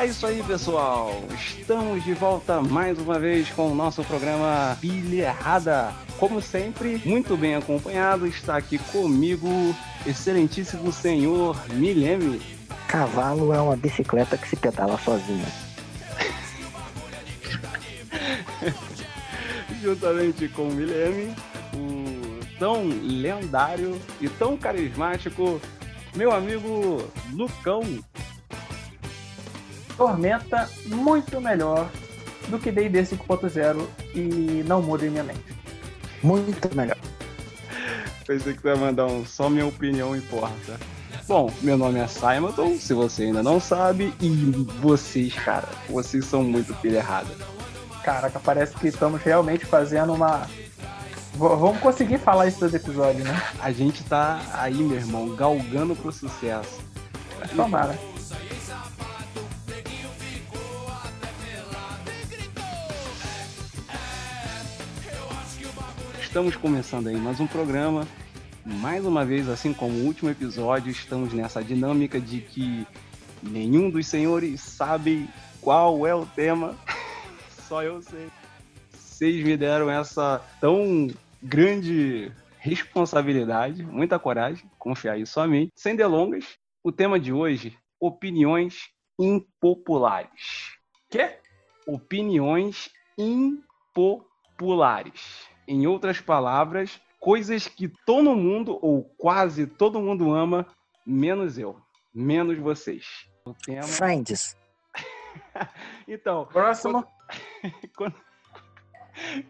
É isso aí, pessoal. Estamos de volta mais uma vez com o nosso programa Pilha Errada. Como sempre, muito bem acompanhado, está aqui comigo excelentíssimo senhor Mileme. Cavalo é uma bicicleta que se pedala sozinha. Juntamente com o Mileme, o tão lendário e tão carismático meu amigo Lucão. Tormenta muito melhor do que D&D 5.0 e não muda em minha mente. Muito melhor. Pensei que você ia mandar um só minha opinião importa. Bom, meu nome é Simonton, se você ainda não sabe, e vocês, cara, vocês são muito pilha errada. Caraca, parece que estamos realmente fazendo uma. V- vamos conseguir falar isso dos episódios, né? A gente tá aí, meu irmão, galgando pro sucesso. Tomara. Estamos começando aí mais um programa. Mais uma vez, assim como o último episódio, estamos nessa dinâmica de que nenhum dos senhores sabe qual é o tema. Só eu sei. Vocês me deram essa tão grande responsabilidade, muita coragem, confiar isso a mim. Sem delongas, o tema de hoje: opiniões impopulares. Quê? Opiniões impopulares. Em outras palavras, coisas que todo mundo ou quase todo mundo ama, menos eu, menos vocês. O tema. Friends. Então, Próximo. quando,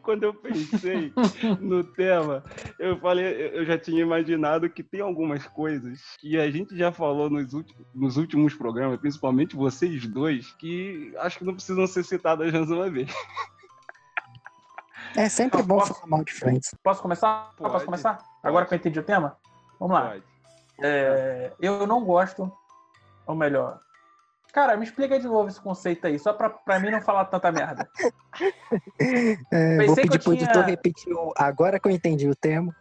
quando eu pensei no tema, eu falei, eu já tinha imaginado que tem algumas coisas que a gente já falou nos últimos, nos últimos programas, principalmente vocês dois, que acho que não precisam ser citadas mais uma vez. É sempre Não, bom posso- falar mal de Friends. Posso começar? Pode, Posso começar? Agora que eu entendi o tema? Vamos lá. Pode. É, eu não gosto, ou melhor. Cara, me explica de novo esse conceito aí, só pra, pra mim não falar tanta merda. É, vou que pedir eu pro tinha- editor repetir o agora que eu entendi o termo.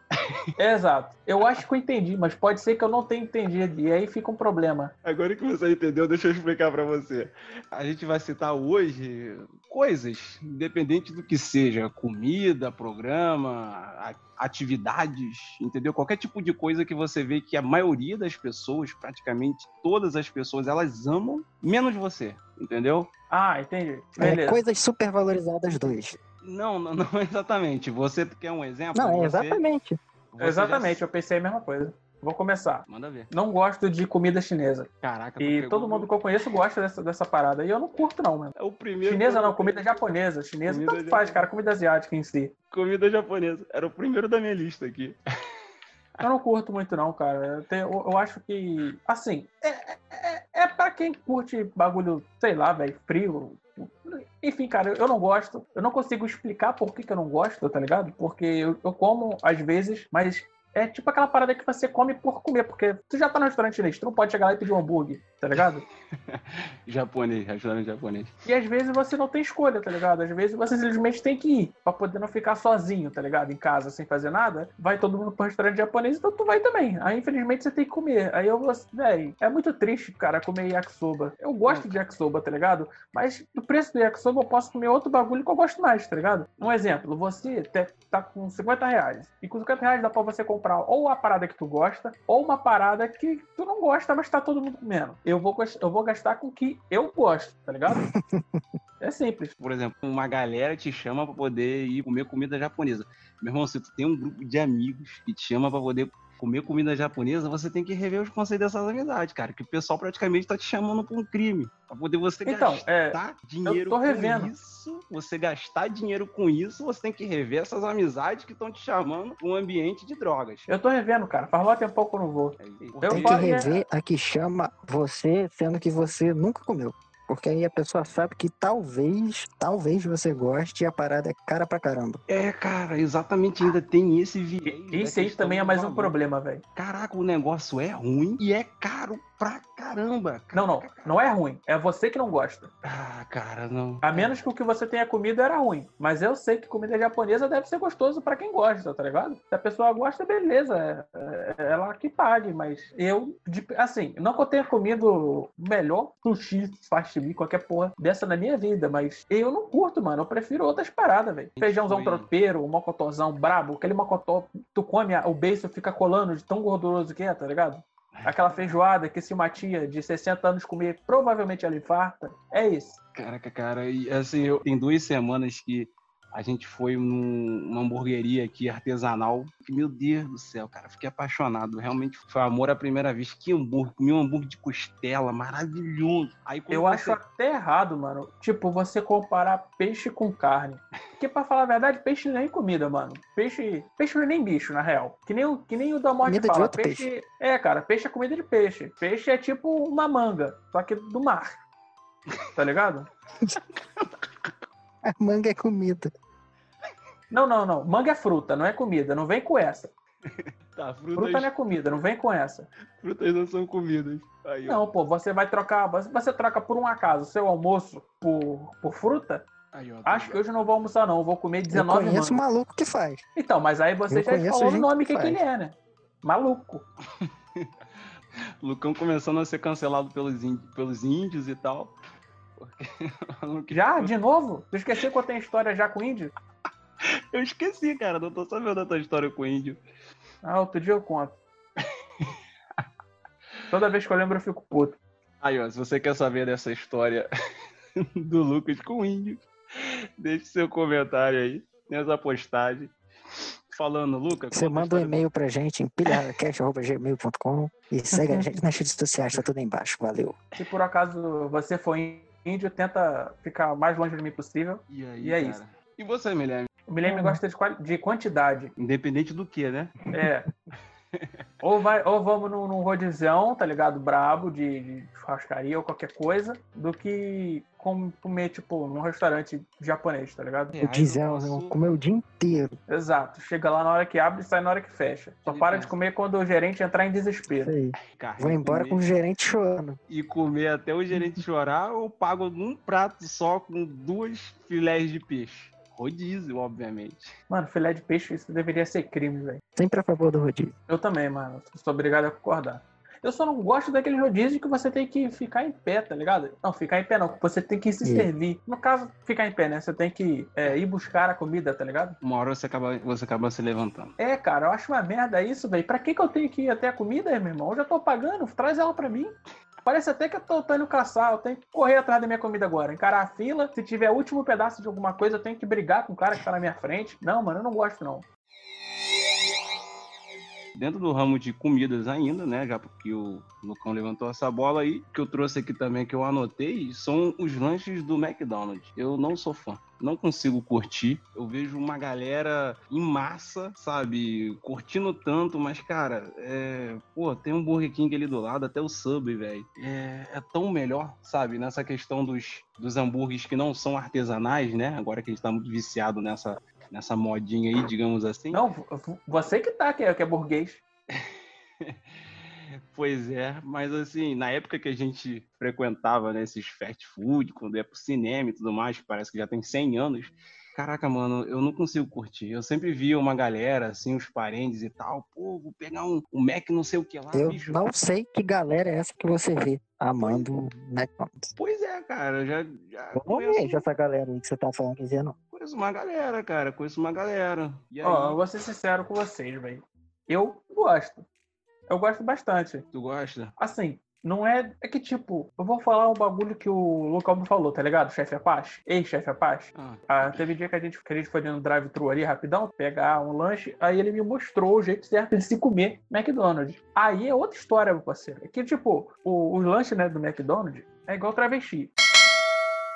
Exato. Eu acho que eu entendi, mas pode ser que eu não tenha entendido. E aí fica um problema. Agora que você entendeu, deixa eu explicar pra você. A gente vai citar hoje coisas, independente do que seja, comida, programa, atividades, entendeu? Qualquer tipo de coisa que você vê que a maioria das pessoas, praticamente todas as pessoas, elas amam, menos você, entendeu? Ah, entendi. É, coisas super valorizadas dois. Não, não, não exatamente. Você quer um exemplo? Não, é Você- exatamente. Exatamente, já- eu pensei a mesma coisa. Vou começar. Manda ver. Não gosto de comida chinesa. Caraca, E pegou todo mundo que eu conheço gosta dessa, dessa parada. E eu não curto, não, mano. É o primeiro. Chinesa não, comida japonesa. Chinesa Comida tanto faz, japonesa. cara. Comida asiática em si. Comida japonesa. Era o primeiro da minha lista aqui. Eu não curto muito, não, cara. Eu, tenho- eu- eu acho que. Assim, é, é, é pra quem curte bagulho, sei lá, velho, frio. Enfim, cara, eu não gosto. Eu não consigo explicar por que, que eu não gosto, tá ligado? Porque eu, eu como às vezes, mas é tipo aquela parada que você come por comer. Porque tu já tá no restaurante chinês, tu não pode chegar lá e pedir um hambúrguer, tá ligado? Japonês, restaurante japonês. E às vezes você não tem escolha, tá ligado? Às vezes você simplesmente tem que ir pra poder não ficar sozinho, tá ligado? Em casa sem fazer nada. Vai todo mundo pro restaurante japonês, então tu vai também. Aí infelizmente você tem que comer. Aí eu vou, véi, é muito triste, cara, comer yakisoba. Eu gosto de yakisoba, tá ligado? Mas do preço do yakisoba eu posso comer outro bagulho que eu gosto mais, tá ligado? Um exemplo, você tá com 50 reais. E com 50 reais dá pra você comprar ou a parada que tu gosta, ou uma parada que tu não gosta, mas tá todo mundo comendo. Eu vou, eu vou gastar com o que eu gosto, tá ligado? É simples. Por exemplo, uma galera te chama pra poder ir comer comida japonesa. Meu irmão, se tu tem um grupo de amigos que te chama pra poder comer comida japonesa, você tem que rever os conceitos dessas amizades, cara. Que o pessoal praticamente tá te chamando pra um crime. Pra poder você Então, é, gastar dinheiro tô com revendo. isso, você gastar dinheiro com isso, você tem que rever essas amizades que estão te chamando pra um ambiente de drogas. Eu tô revendo, cara. Faz mó tempo que eu não vou. É Eu Tem que rever a que chama você, sendo que você nunca comeu. Porque aí a pessoa sabe que talvez, talvez você goste e a parada é cara pra caramba. É, cara, exatamente, ainda tem esse viés. Isso aí também é mais um problema, velho. Caraca, o negócio é ruim e é caro pra caramba. Não, não. Não é ruim. É você que não gosta. Ah, cara, não. A menos que o que você tenha comido era ruim. Mas eu sei que comida japonesa deve ser gostoso pra quem gosta, tá ligado? Se a pessoa gosta, beleza. É, é- ela que pague. Mas eu, de- assim, não que eu tenha comido o melhor sushi fast vi qualquer porra dessa na minha vida, mas eu não curto, mano. Eu prefiro outras paradas, velho. Feijãozão tropeiro, um mocotozão brabo, aquele mocotó, tu come, o beiço fica colando de tão gorduroso que é, tá ligado? Aquela feijoada que se uma tia de 60 anos comer, provavelmente ela infarta. É isso. Caraca, cara, e assim, eu, tem duas semanas que a gente foi num- numa hamburgueria aqui artesanal. Que, meu Deus do céu, cara, fiquei apaixonado. Realmente foi amor à primeira vez. Que hambúrguer, comi um hambúrguer de costela, maravilhoso. Aí Eu você- acho até errado, mano. Tipo, você comparar peixe com carne. Porque, pra falar a verdade, peixe nem é comida, mano. Peixe, peixe não é nem bicho, na real. Que nem o, que nem o da morte Comida de fala. outro peixe, É, cara, peixe é comida de peixe. Peixe é tipo uma manga, só que do mar. Tá ligado? A manga é comida. Não, não, não. Manga é fruta, não é comida. Não vem com essa. Tá, frutas, Fruta não é comida, não vem com essa. frutas não são comidas. Aí. Não, pô, você vai trocar. Você troca por um acaso seu almoço por, por fruta? Aí, ó, Acho que hoje eu não vou almoçar, não. Eu vou comer Eu 19 conheço um mangas. maluco que faz. Então, mas aí você Eu já conheço falou o nome que que, que ele é, né? Maluco. Lucão começando a ser cancelado pelos, ín- pelos índios e tal. Porque o Já? De novo? Tu esqueceu que eu tenho história já com índio? Eu esqueci, cara. Não tô sabendo da tua história com o índio. Ah, outro dia eu conto. Toda vez que eu lembro eu fico puto. Aí, ó, se você quer saber dessa história do Lucas com o índio, deixe seu comentário aí nessa postagem. Falando, Lucas. Você a manda um e-mail pra gente em pilhacast.gmail.com e segue a gente nas redes sociais, tá tudo aí embaixo. Valeu. Se por acaso você for índio, tenta ficar o mais longe de mim possível. E, aí, E é cara? isso. E você, Guilherme? O Milene gosta de, de quantidade. Independente do que, né? É. ou, vai, ou vamos num, num rodizão, tá ligado? Brabo, de, de churrascaria ou qualquer coisa, do que com- comer, tipo, num restaurante japonês, tá ligado? É, O aí diesel, eu posso- eu comer o dia inteiro. Exato. Chega lá na hora que abre e sai na hora que fecha. Só para de comer quando o gerente entrar em Isso desespero. Vou embora com o comer, gerente chorando. E comer até o gerente chorar, ou pago num prato só com duas filés de peixe. Rodízio, obviamente. Mano, filé de peixe, isso deveria ser crime, velho. Sempre a favor do rodízio. Eu também, mano. Sou obrigado a concordar. Eu só não gosto daquele rodízio que você tem que ficar em pé, tá ligado? Não, ficar em pé não. Você tem que se Sim. servir. No caso, ficar em pé, né? Você tem que é, ir buscar a comida, tá ligado? Uma hora você acaba, você acaba se levantando. É, cara, eu acho uma merda isso, velho. Pra que, que eu tenho que ir até a comida, meu irmão? Eu já tô pagando, traz ela pra mim. Parece até que eu tô, tô caçar, eu tenho que correr atrás da minha comida agora, encarar a fila. Se tiver o último pedaço de alguma coisa, eu tenho que brigar com o cara que tá na minha frente. Não, mano, eu não gosto, não. Dentro do ramo de comidas ainda, né? Já porque o Lucão levantou essa bola aí, que eu trouxe aqui também, que eu anotei, são os lanches do McDonald's. Eu não sou fã. Não consigo curtir. Eu vejo uma galera em massa, sabe? Curtindo tanto, mas, cara, é... pô, tem um Burger King ali do lado, até o Subway, velho. É... é tão melhor, sabe? Nessa questão dos, dos hambúrgueres que não são artesanais, né? Agora que a gente tá muito viciado nessa, nessa modinha aí, digamos assim. Não, você que tá, que é, que é burguês. Pois é, mas assim, na época que a gente frequentava né, esses fast food, quando ia pro cinema e tudo mais, que parece que já tem 100 anos, caraca, mano, eu não consigo curtir. Eu sempre via uma galera, assim, os parentes e tal, pô, vou pegar um, um Mac não sei o que lá, Eu bicho. não sei que galera é essa que você vê amando o McDonald's. Pois é, cara, eu já, já Eu não conheço, vejo essa galera aí que você tá falando dizer, não. Conheço uma galera, cara, conheço uma galera. E aí, Ó, eu vou ser sincero com vocês, velho. Eu gosto. Eu gosto bastante. tu gosta? Assim, não é. É que, tipo, eu vou falar um bagulho que o Lucão me falou, tá ligado? Chefe Apache, ex-chefe Apache. Ah, Ah, teve dia que a, gente, que a gente foi no drive-thru ali rapidão, pegar um lanche, aí ele me mostrou o jeito certo de se comer McDonald's. Aí é outra história, meu parceiro. É que, tipo, o, o lanche né, do McDonald's é igual travesti.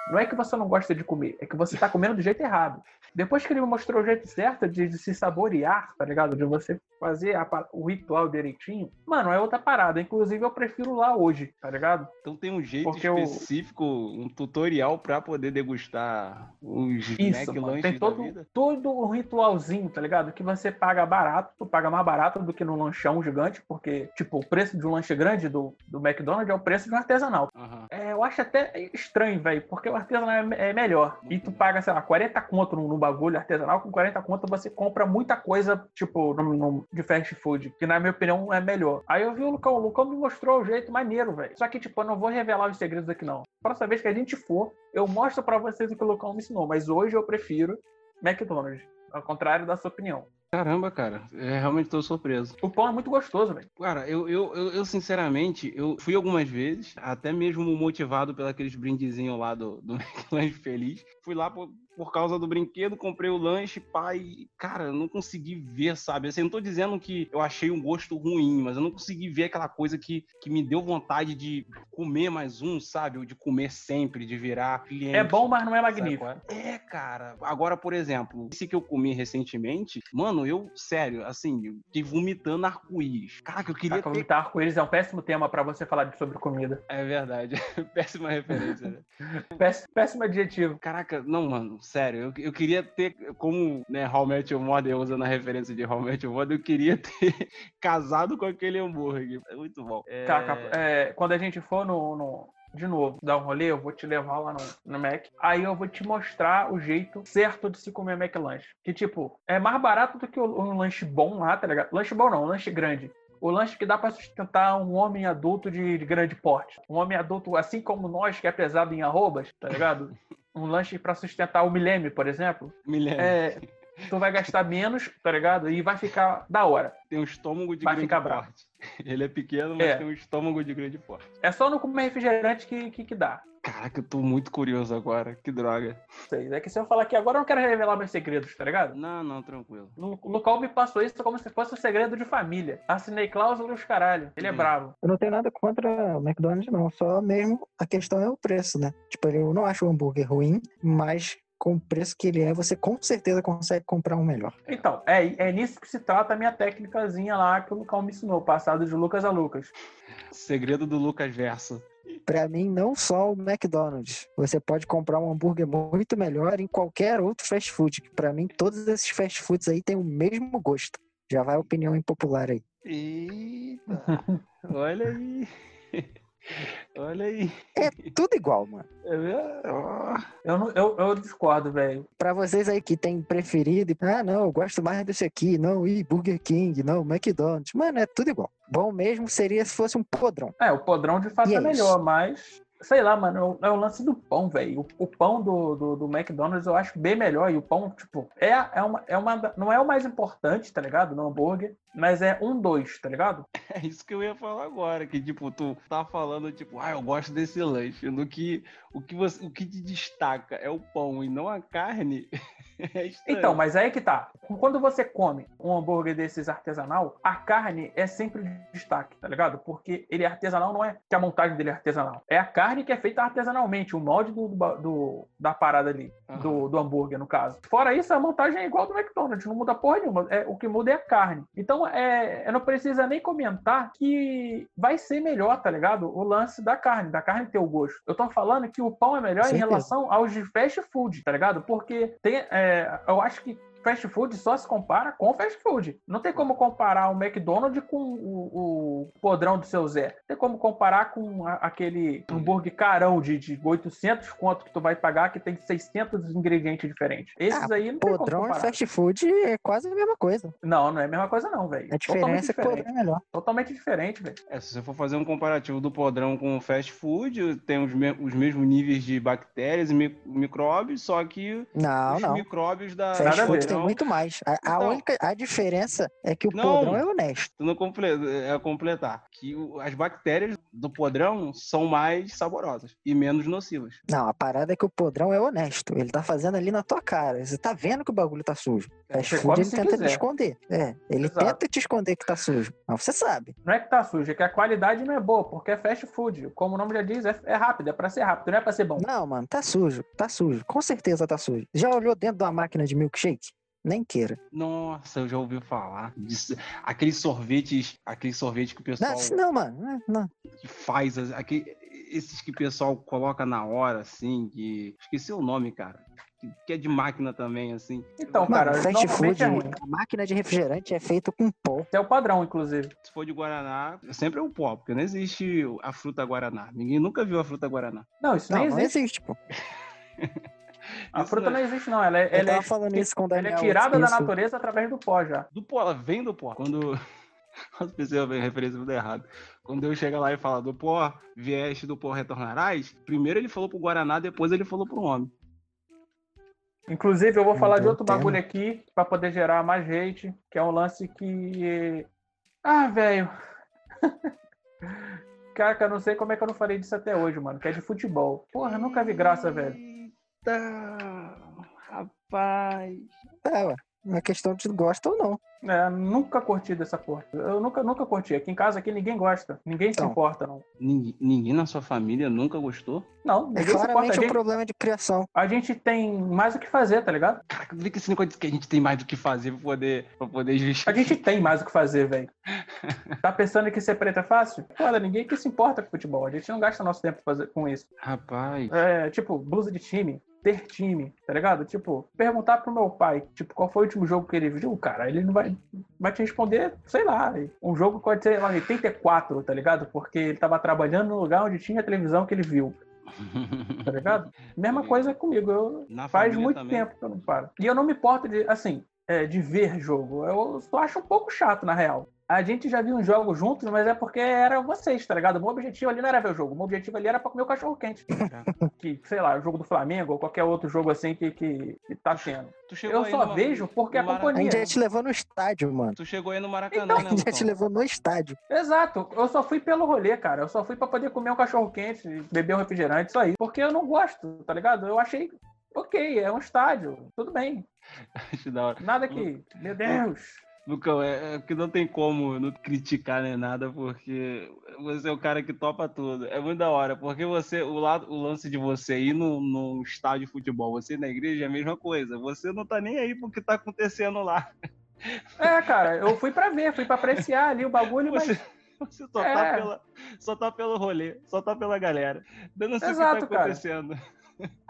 Não é que você não gosta de comer, é que você tá comendo do jeito errado. Depois que ele me mostrou o jeito certo de, de se saborear, tá ligado? De você fazer a o ritual direitinho, mano, é outra parada. Inclusive, eu prefiro lá hoje, tá ligado? então tem um jeito Porque eu- específico, um tutorial pra poder degustar os Isso, mano. Tem todo, todo um ritualzinho, tá ligado? Que você paga barato, tu paga mais barato do que no lanchão gigante, porque, tipo, o preço de um lanche grande do, do McDonald's é o preço de um artesanal. Aham. É, eu acho até estranho, velho, porque o artesanal é, é melhor. E tu paga, sei lá, 40 conto no, no bagulho artesanal, com 40 conto você compra muita coisa, tipo, no, no- de fast food, que na minha opinião é melhor. Aí eu vi o Lucão, o Lucão me mostrou o jeito maneiro, velho. Só que, tipo, eu não vou revelar os segredos aqui, não. Próxima vez que a gente for, eu mostro pra vocês o que o Lucão me ensinou, mas hoje eu prefiro McDonald's, ao contrário da sua opinião. Caramba, cara, eu realmente tô surpreso. O pão é muito gostoso, velho. Cara, eu, eu, eu, eu, sinceramente, eu fui algumas vezes, até mesmo motivado pelos brindezinhos lá do, do McLanche Feliz. Fui lá por, por causa do brinquedo, comprei o lanche, pai. Cara, eu não consegui ver, sabe? Assim, eu não tô dizendo que eu achei um gosto ruim, mas eu não consegui ver aquela coisa que, que me deu vontade de comer mais um, sabe? Ou de comer sempre, de virar cliente. É bom, mas não é magnífico. É, É, cara. Agora, por exemplo, esse que eu comi recentemente, mano, eu, sério, assim, eu fiquei vomitando arco-íris. Caraca, eu queria Caraca, ter. vomitar arco-íris é um péssimo tema pra você falar sobre comida. É verdade. Péssima referência, né? Péssimo adjetivo. Caraca, não, mano, sério, eu, eu queria ter, como, né, How Met Your Mother, usando a referência de How Met Your Mother, eu queria ter casado com aquele hambúrguer. É muito bom. É... Caraca, é, quando a gente for no, no- De novo, dar um rolê, eu vou te levar lá no, no Mac. Aí eu vou te mostrar o jeito certo de se comer McLanche. Que, tipo, é mais barato do que um lanche bom lá, tá ligado? Lanche bom não, um lanche grande. O lanche que dá pra sustentar um homem adulto de, de grande porte. Um homem adulto, assim como nós, que é pesado em arrobas, tá ligado? Um lanche pra sustentar o milênio, por exemplo. Me lembra. É, tu vai gastar menos, tá ligado? E vai ficar da hora. Tem um estômago de Vai grande ficar bravo. porte. Ele é pequeno, mas É. tem um estômago de grande porte. É só não comer refrigerante que, que, que dá. Caraca, eu tô muito curioso agora. Que droga. Vocês. É que se eu falar aqui agora, eu não quero revelar meus segredos, tá ligado? Não, não, tranquilo. O o Lucão me passou isso como se fosse um segredo de família. Assinei cláusula e os caralho. Ele é Sim. bravo. Eu não tenho nada contra o McDonald's, não. Só mesmo a questão é o preço, né? Tipo, eu não acho o hambúrguer ruim, mas com o preço que ele é, você com certeza consegue comprar um melhor. Então, é, é nisso que se trata a minha técnicazinha lá que o Lucão me ensinou, passado de Lucas a Lucas. Segredo do Lucas Verso. Pra mim, não só o McDonald's. Você pode comprar um hambúrguer muito melhor em qualquer outro fast food. que Pra mim, todos esses fast foods aí têm o mesmo gosto. Já vai a opinião impopular aí. Eita, olha aí. Olha aí. É tudo igual, mano. Ó, Eu, não- eu, eu discordo, velho. Pra vocês aí que tem preferido, ah, não, eu gosto mais desse aqui, não, e Burger King, não, McDonald's. Mano, é tudo igual. Bom mesmo seria se fosse um podrão. É, o podrão de fato E é é melhor, mas. Sei lá, mano, é o- é o lance do pão, velho. O, o pão do, do, do McDonald's eu acho bem melhor. E o pão, tipo, é, é, uma, é uma. Não é o mais importante, tá ligado? No hambúrguer. Mas é um dois, tá ligado? É isso que eu ia falar agora, que tipo, tu tá falando, tipo, ah, eu gosto desse lanche. No que o que você, o que te destaca é o pão e não a carne. É. Então, mas aí que tá. Quando você come um hambúrguer desses artesanal, a carne é sempre de destaque, tá ligado? Porque ele é artesanal, não é que a montagem dele é artesanal. É a carne que é feita artesanalmente, o molde do, do- do- da parada ali, do, do hambúrguer, no caso. Fora isso, a montagem é igual do McDonald's, não muda porra nenhuma. É, o que muda é a carne. Então, é, não precisa nem comentar que vai ser melhor, tá ligado? O lance da carne, da carne ter o gosto. Eu tô falando que o pão é melhor em relação aos de fast food, tá ligado? Porque tem, é, eu acho que fast food só se compara com fast food. Não tem como comparar o McDonald's com o, o podrão do seu Zé. Tem como comparar com a- aquele hambúrguer carão de, de 800 quanto que tu vai pagar que tem 600 ingredientes diferentes. Esses aí não tem como Podrão e comparar. fast food é quase a mesma coisa. Não, não é a mesma coisa não, velho. A diferença é que podrão é melhor. Totalmente diferente, velho. É, se você for fazer um comparativo do podrão com o fast food, tem os, me- os mesmos níveis de bactérias e mi- micróbios, só que Não, os não. micróbios da. Fast food. Tem muito mais. A, a Então- única a diferença é que o Não. podrão é honesto. Tu não comple... é completar. Que o- as bactérias do podrão são mais saborosas e menos nocivas. Não, a parada é que o podrão é honesto. Ele tá fazendo ali na tua cara. Você tá vendo que o bagulho tá sujo. Fast Você food ele tenta quiser. te esconder. É, ele Exato. tenta te esconder que tá sujo. Mas você sabe. Não é que tá sujo, é que a qualidade não é boa, porque é fast food. Como o nome já diz, é, é rápido, é pra ser rápido, não é pra ser bom. Não, mano, tá sujo. Tá sujo. Com certeza tá sujo. Já olhou dentro de uma máquina de milkshake? Nem queira. Nossa, eu já ouvi falar disso. Aqueles sorvetes, aquele sorvete que o pessoal Não, não, mano. Não, não. que faz, aquele, esses que o pessoal coloca na hora, assim, que. Esqueci o nome, cara. Que, é de máquina também, assim. Então, Mano, cara, fast food, é a máquina de refrigerante é feita com pó. É o padrão, inclusive. Se for de Guaraná, sempre é o pó, porque não existe a fruta Guaraná. Ninguém nunca viu a fruta Guaraná. Não, isso Não, nem não existe. existe, pô. A fruta não não existe, não. Ela é, ela é, falando isso com o ela Daniel. é tirada da natureza através do pó já. Do pó, ela vem do pó. Quando. Nossa, pensei a referência muito errado. Quando Deus chega lá e fala do pó, vieste do pó retornarás, primeiro ele falou pro Guaraná, depois ele falou pro homem. Inclusive, eu vou falar de outro bagulho aqui pra poder gerar mais hate, que é um lance que. Ah, velho. Cara, eu não sei como é que eu não falei disso até hoje, mano. Que é de futebol. Porra, eu nunca vi graça, velho. Eita, rapaz. É, ué. É questão de gosta ou não. É, nunca curti dessa porra. Eu nunca, nunca curti. Aqui em casa aqui ninguém gosta. Ninguém se Então. importa, não. Ninguém, ninguém na sua família nunca gostou? Não, É ninguém se importa. A claramente um gente, problema de criação. a gente tem mais o que fazer, tá ligado? Caraca, vê que esse negócio de que a gente tem mais do que fazer pra poder, pra poder A justificar. gente tem mais o que fazer, velho. Tá pensando que ser preto é fácil? Foda, ninguém que se importa com futebol. A gente não gasta nosso tempo fazer- com isso. Rapaz, É, tipo, blusa de time, ter time, tá ligado? Tipo, perguntar pro meu pai, tipo, qual foi o último jogo que ele viu, cara, ele não vai, vai te responder, sei lá, um jogo pode ser lá, 84, tá ligado? Porque ele tava trabalhando no lugar onde tinha a televisão que ele viu, tá ligado? Mesma coisa comigo, eu na faz muito também. tempo que eu não paro. E eu não me importo de, assim, é, de ver jogo. Eu só acho um pouco chato, na real. A gente já viu uns jogos juntos, mas é porque era vocês, tá ligado? O meu objetivo ali não era ver o jogo. O meu objetivo ali era pra comer o cachorro quente. que, sei lá, o jogo do Flamengo ou qualquer outro jogo assim que, que, que tá tendo. Tu chegou Eu aí só no- vejo porque no a Mara- A companhia. gente já te levou no estádio, mano. Tu chegou aí no Maracanã, Então, né, A gente já te levou no estádio. Exato, eu só fui pelo rolê, cara. Eu só fui pra poder comer um cachorro quente, beber um refrigerante, isso aí. Porque eu não gosto, tá ligado? Eu achei, ok, é um estádio, tudo bem. Acho da hora. Nada que, meu Deus. Lucão, é, é que não tem como não criticar nem nada, porque você é o cara que topa tudo. É muito da hora, porque você, o, lado, o lance de você ir no, no estádio de futebol, você ir na igreja é a mesma coisa. Você não tá nem aí pro que tá acontecendo lá. É, cara, eu fui pra ver, fui pra apreciar ali o bagulho, mas Você, você só, tá É. pela, só tá pelo rolê, só tá pela galera. Dando o que Exato, tá cara.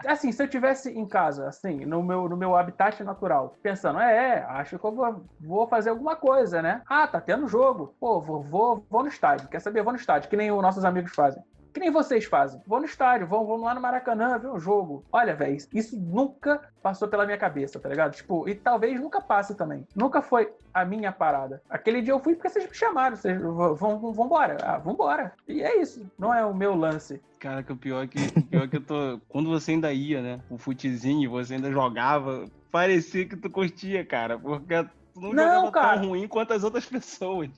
Assim, se eu tivesse em casa, assim, no meu, no meu habitat natural, pensando, é, é, acho que eu vou, vou fazer alguma coisa, né? Ah, tá tendo jogo. Pô, vou, vou, vou no estádio. Quer saber? Vou no estádio, que nem os nossos amigos fazem. Que nem vocês fazem. Vou no estádio, vamos, vamos lá no Maracanã ver um jogo. Olha, velho, isso nunca passou pela minha cabeça, tá ligado? Tipo, e talvez nunca passe também. Nunca foi a minha parada. Aquele dia eu fui porque vocês me chamaram. Vocês vão, vão, vambora. Ah, vambora. E é isso. Não é o meu lance. Cara, que o pior é que, o pior é que eu tô. Quando você ainda ia, né? O futezinho, você ainda jogava, parecia que tu curtia, cara. Porque tu não, Não, jogava cara. tão ruim quanto as outras pessoas.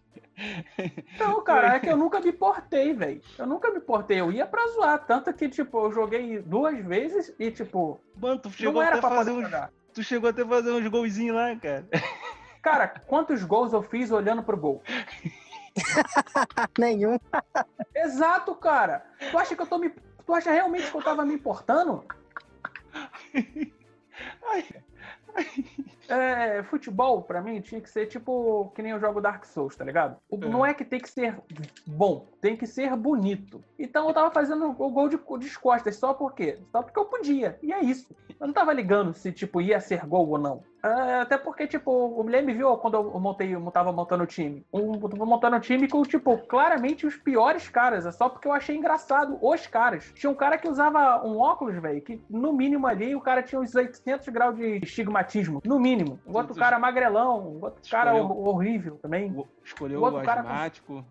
Não, cara, é que eu nunca me portei, velho. Eu nunca me portei. Eu ia pra zoar. Tanto que, tipo, eu joguei duas vezes e, tipo, Mano, tu chegou não era até pra fazer uns. Tu chegou até a fazer uns golzinhos lá, cara. Cara, quantos gols eu fiz olhando pro gol? Nenhum. Exato, cara. Tu acha que eu tô me. Tu acha realmente que eu tava me importando? É, futebol, pra mim, tinha que ser tipo que nem eu jogo Dark Souls, tá ligado? O- É. Não é que tem que ser bom, tem que ser bonito. Então eu tava fazendo o gol de, de costas, só por quê? Só porque eu podia. E é isso. Eu não tava ligando se, tipo, ia ser gol ou não. É, até porque, tipo, o Guilherme viu quando eu montei, eu tava montando o time. Um, eu tava montando o time com, tipo, claramente os piores caras. É só porque eu achei engraçado os caras. Tinha um cara que usava um óculos, velho, que no mínimo ali o cara tinha uns 800 graus de estigmatismo. No mínimo. O outro cara magrelão, o outro cara Escolheu- horrível também. O- Escolheu O o outro cara com- asmático.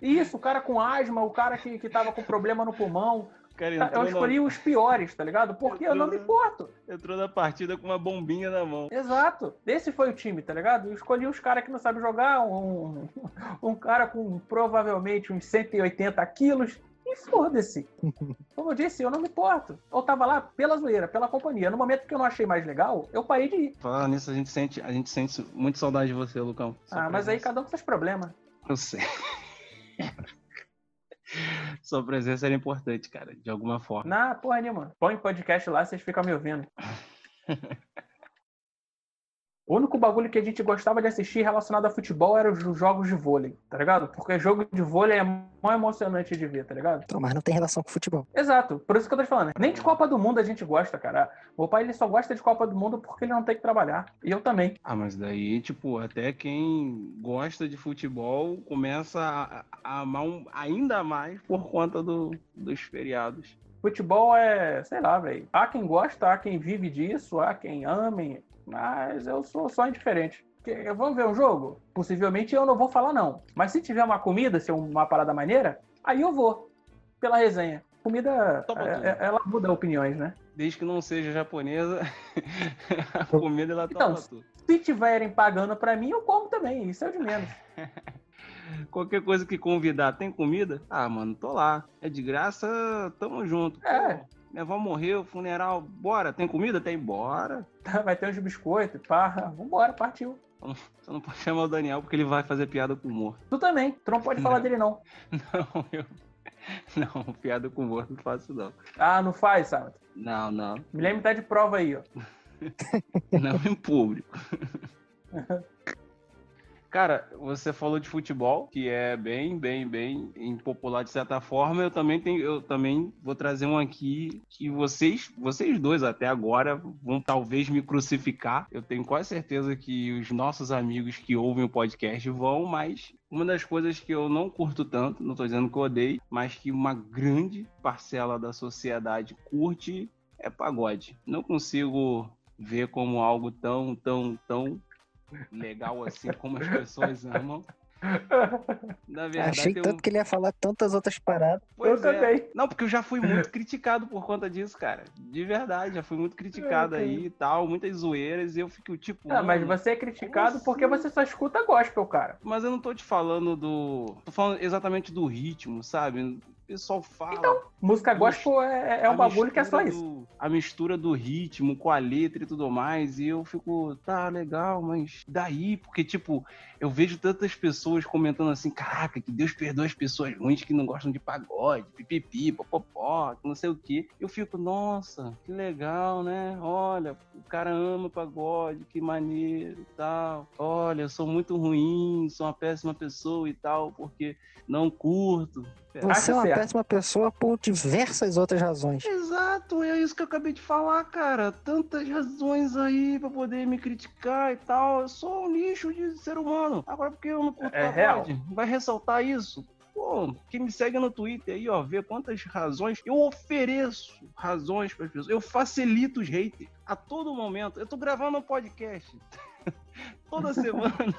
Isso, o cara com asma, o cara que, que tava com problema no pulmão. Cara entrou, Eu escolhi os piores, tá ligado? Porque eu não me importo. na, entrou na partida com uma bombinha na mão. Exato. Esse foi o time, tá ligado? Eu escolhi os caras que não sabem jogar, um, um cara com provavelmente uns 180 quilos. E foda-se. Como eu disse, eu não me importo. Eu tava lá pela zoeira, pela companhia. No momento que eu não achei mais legal, eu parei de ir. Falando nisso, a gente sente, a gente sente muito saudade de você, Lucão. Ah, mas aí cada um com seus problemas. Eu sei. Sua presença era importante, cara, de alguma forma. Na porra nenhuma. Põe podcast lá, vocês ficam me ouvindo. O único bagulho que a gente gostava de assistir relacionado a futebol eram os jogos de vôlei, tá ligado? Porque jogo de vôlei é mó emocionante de ver, tá ligado? Então, mas não tem relação com futebol. Exato, por isso que eu tô te falando. Nem de Copa do Mundo a gente gosta, cara. O pai ele só gosta de Copa do Mundo porque ele não tem que trabalhar. E eu também. Ah, mas daí, tipo, até quem gosta de futebol começa a, a amar um- ainda mais por conta do- dos feriados. Futebol é, sei lá, velho. Há quem gosta, há quem vive disso, há quem ame, mas eu sou só indiferente. Porque, Vamos ver um jogo? Possivelmente eu não vou falar não. Mas se tiver uma comida, se é uma parada maneira, aí eu vou. Pela resenha. Comida, é- é- ela muda opiniões, né? Desde que não seja japonesa, a comida ela Então, tudo. Se tiverem pagando pra mim, eu como também. Isso é o de menos. Qualquer coisa que convidar, tem comida? Ah, mano, tô lá. É de graça, tamo junto. É. Pô, minha avó morreu, funeral, bora. Tem comida? Tem, bora. Vai ter uns biscoitos, pá. Vambora, partiu. Você não pode chamar o Daniel porque ele vai fazer piada com o morto. Tu também. Tu não pode falar Não. dele, não. Não, eu. Não, piada com o morto não faço, não. Ah, não faz, sabe? Não, não. Me lembra tá de prova aí, ó. Não em público. Cara, você falou de futebol, que é bem, bem, bem impopular de certa forma. Eu também tenho, eu também vou trazer um aqui que vocês, vocês dois até agora vão talvez me crucificar. Eu tenho quase certeza que os nossos amigos que ouvem o podcast vão, mas uma das coisas que eu não curto tanto, não tô dizendo que eu odeio, mas que uma grande parcela da sociedade curte é pagode. Não consigo ver como algo tão, tão, tão legal assim como as pessoas amam. Na verdade, Achei eu... tanto que ele ia falar tantas outras paradas. Pois eu é. também. Não, porque eu já fui muito criticado por conta disso, cara. De verdade, já fui muito criticado É, aí e tal, muitas zoeiras, e eu fico tipo. Ah, mas mano, você é criticado porque assim? você só escuta gospel, cara. Mas eu não tô te falando do. Tô falando exatamente do ritmo, sabe? Pessoal fala. Então, Música gospel é, é a um bagulho que é só isso. do- a mistura do ritmo com a letra e tudo mais, e eu fico, tá legal, mas daí, porque, tipo, eu vejo tantas pessoas comentando assim, caraca, que Deus perdoe as pessoas ruins que não gostam de pagode, pipipi, popopó, não sei o quê. Eu fico, nossa, que legal, né? Olha, o cara ama pagode, que maneiro e tal. Olha, eu sou muito ruim, sou uma péssima pessoa e tal, porque não curto. Você é uma certo. péssima pessoa por diversas outras razões. Exato, é isso que eu acabei de falar, cara. Tantas razões aí pra poder me criticar e tal. Eu sou um lixo de ser humano. Agora porque eu não curto É pagode, vai ressaltar isso? Pô, quem me segue no Twitter aí, ó, vê quantas razões. Eu ofereço razões para as pessoas. Eu facilito os haters a todo momento. Eu tô gravando um podcast toda semana.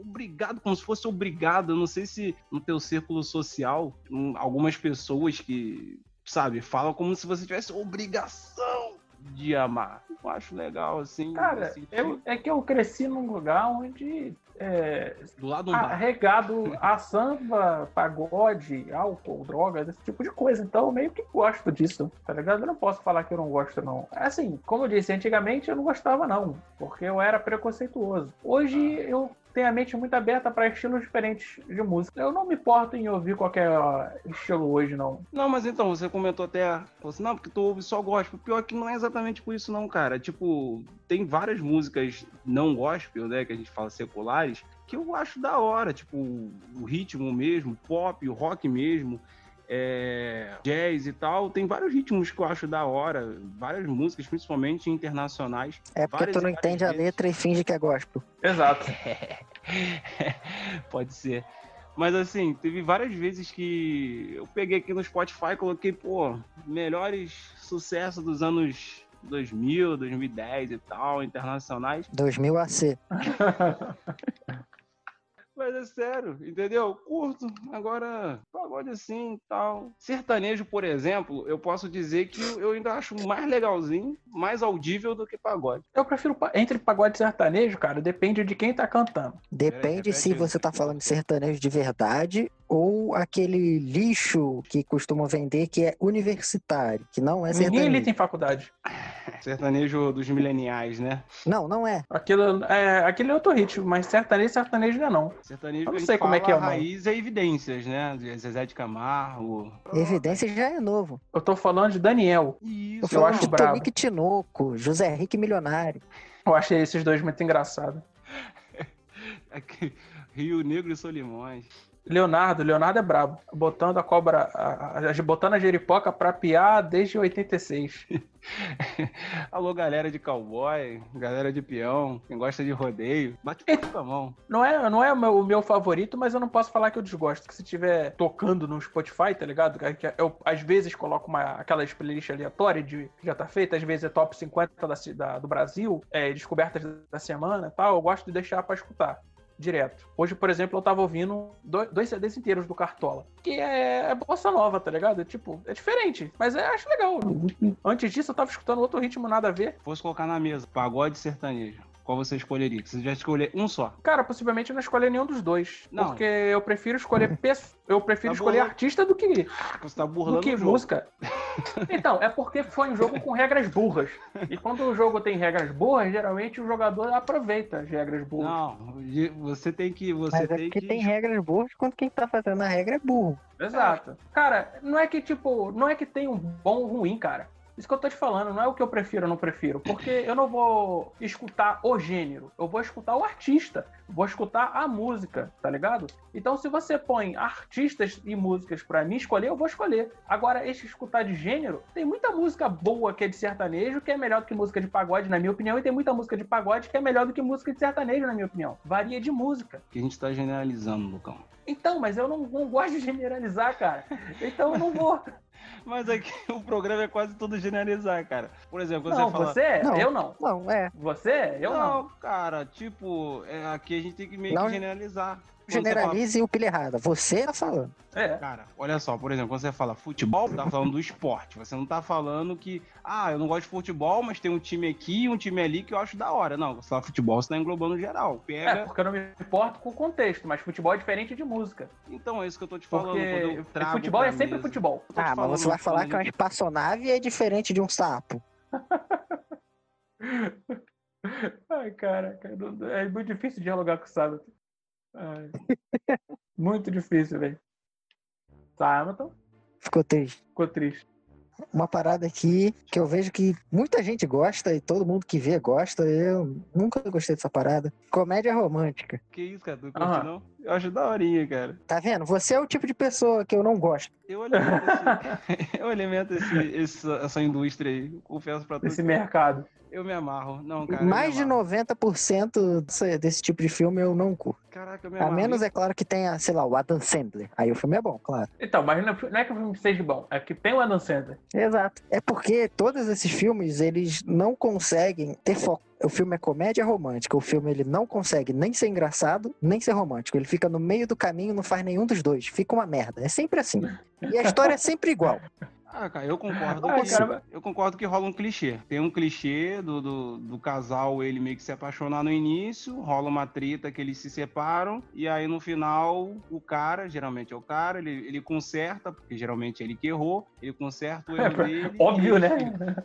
Obrigado, como se fosse obrigado. Eu não sei se no teu círculo social, hum, algumas pessoas que, sabe, falam como se você tivesse obrigação de amar. Eu acho legal, assim. Cara, assim, eu, é que eu cresci num lugar onde é, do lado do ah, bar. regado a samba, pagode, álcool, drogas, esse tipo de coisa. Então eu meio que gosto disso, tá ligado? Eu não posso falar que eu não gosto, não. Assim, como eu disse, antigamente eu não gostava, não, porque eu era preconceituoso. Hoje eu tenho a mente muito aberta para estilos diferentes de música. Eu não me importo em ouvir qualquer estilo hoje, não. Não, mas então, você comentou até, assim, não, porque tu ouve só gospel. Pior que não é exatamente por isso não, cara. Tipo, tem várias músicas não gospel, né, que a gente fala seculares, que eu acho da hora. Tipo, o ritmo mesmo, pop, o rock mesmo, é, jazz e tal. Tem vários ritmos que eu acho da hora. Várias músicas, principalmente internacionais. É porque tu não entende a vezes. letra e finge que é gospel. Exato. Pode ser. Mas assim, teve várias vezes que eu peguei aqui no Spotify e coloquei, pô, melhores sucessos dos anos 2000, 2010 e tal, internacionais. 2000 AC. Mas é sério, entendeu? Curto. Agora, pagode assim e tal. Sertanejo, por exemplo, eu posso dizer que eu ainda acho mais legalzinho, mais audível do que pagode. Eu prefiro pa- entre pagode e sertanejo, cara, depende de quem tá cantando. Depende repete se você tá falando de sertanejo de verdade ou aquele lixo que costumam vender que é universitário, que não é Ninguém ali sertanejo. tem faculdade. Sertanejo dos mileniais, né? Não, não é. Aquilo é, aquele é outro ritmo, mas sertanejo, sertanejo não é não. Sertanejo Eu não que a gente sei como é que é o nome. raiz é evidências, né? Zezé de Camargo. Evidência já é novo. Eu tô falando de Daniel. Isso, Eu acho de brabo. Tonique Tinoco, José Henrique Milionário. Eu achei esses dois muito engraçados. Aquele Rio Negro e Solimões. Leonardo, Leonardo é brabo. Botando a cobra, a, a, botando a jeripoca pra piar desde 86. Alô, galera de cowboy, galera de peão, quem gosta de rodeio, bate com a mão. Não é, não é o meu, o meu, favorito, mas eu não posso falar que eu desgosto. Que se tiver tocando no Spotify, tá ligado? Que eu, às vezes coloco uma, aquelas playlists aleatórias de, que já tá feita, às vezes é top 50 da, da, do Brasil, é, descobertas da semana tal. Eu gosto de deixar pra escutar direto. Hoje, por exemplo, eu tava ouvindo dois CDs inteiros do Cartola. Que é, é bossa nova, tá ligado? É, tipo, é diferente. Mas eu acho legal. Antes disso, eu tava escutando outro ritmo nada a ver. Fosse colocar na mesa, pagode sertanejo. Qual você escolheria? Se você tivesse escolher um só. Cara, possivelmente eu não escolher nenhum dos dois. Não. Porque eu prefiro escolher eu prefiro tá escolher burlando. artista do que você tá burlando do que música. então, é porque foi um jogo com regras burras. E quando o jogo tem regras burras, geralmente o jogador aproveita as regras burras. Não, você tem que você Mas é tem porque que... tem regras burras quando quem tá fazendo a regra é burro. Exato. Cara, não é que tipo, não é que tem um bom ou ruim, cara. Isso que eu tô te falando, não é o que eu prefiro ou não prefiro. Porque eu não vou escutar o gênero, eu vou escutar o artista, vou escutar a música, tá ligado? Então, se você põe artistas e músicas para mim escolher, eu vou escolher. Agora, esse escutar de gênero, tem muita música boa que é de sertanejo, que é melhor do que música de pagode, na minha opinião, e tem muita música de pagode que é melhor do que música de sertanejo, na minha opinião. Varia de música. Que a gente tá generalizando, Lucão. Então, mas eu não, não gosto de generalizar, cara. Então eu não vou. Mas aqui o programa é quase todo generalizar, cara. Por exemplo, não, você fala. Você? Não. Eu não. Não, é. Você? Eu não. Não, cara, tipo, é, aqui a gente tem que meio não. que generalizar. Generalize fala... o pilha errada. Você tá falando. É. Cara, olha só, por exemplo, quando você fala futebol, tá falando do esporte. Você não tá falando que, ah, eu não gosto de futebol, mas tem um time aqui e um time ali que eu acho da hora. Não, você fala futebol, você tá englobando geral. Pega... É, porque eu não me importo com o contexto, mas futebol é diferente de música. Então, é isso que eu tô te falando. Porque futebol é sempre futebol. Ah, mas você vai falar que uma espaçonave é diferente de um sapo. Ai, cara, é muito difícil dialogar com o Muito difícil, velho. Tá, Hamilton? Ficou triste. Ficou triste. Uma parada aqui que eu vejo que muita gente gosta e todo mundo que vê gosta. Eu nunca gostei dessa parada. Comédia romântica. Que isso, cara? Tu curte, não? Eu acho daorinha, cara. Tá vendo? Você é o tipo de pessoa que eu não gosto. Eu alimento, esse, eu alimento esse, essa indústria aí. Confesso pra tu. Esse mercado. Eu me amarro. Não, cara. Mais de 90% desse, desse tipo de filme eu não curto. Caraca, eu me amarro. A menos é claro que tenha, sei lá, o Adam Sandler. Aí o filme é bom, claro. Então, mas não é que o filme seja bom, é que tem o Adam Sandler. Exato. É porque todos esses filmes, eles não conseguem ter foco. O filme é comédia romântica. O filme ele não consegue nem ser engraçado, nem ser romântico. Ele fica no meio do caminho, não faz nenhum dos dois. Fica uma merda. É sempre assim. E a história é sempre igual. Ah, cara, eu concordo. Ah, que, cara... Eu concordo que rola um clichê. Tem um clichê do, do, do, casal, ele meio que se apaixonar no início, rola uma treta que eles se separam, e aí no final, o cara, geralmente é o cara, ele, ele conserta, porque geralmente é ele que errou, ele conserta o erro dele. Óbvio, né?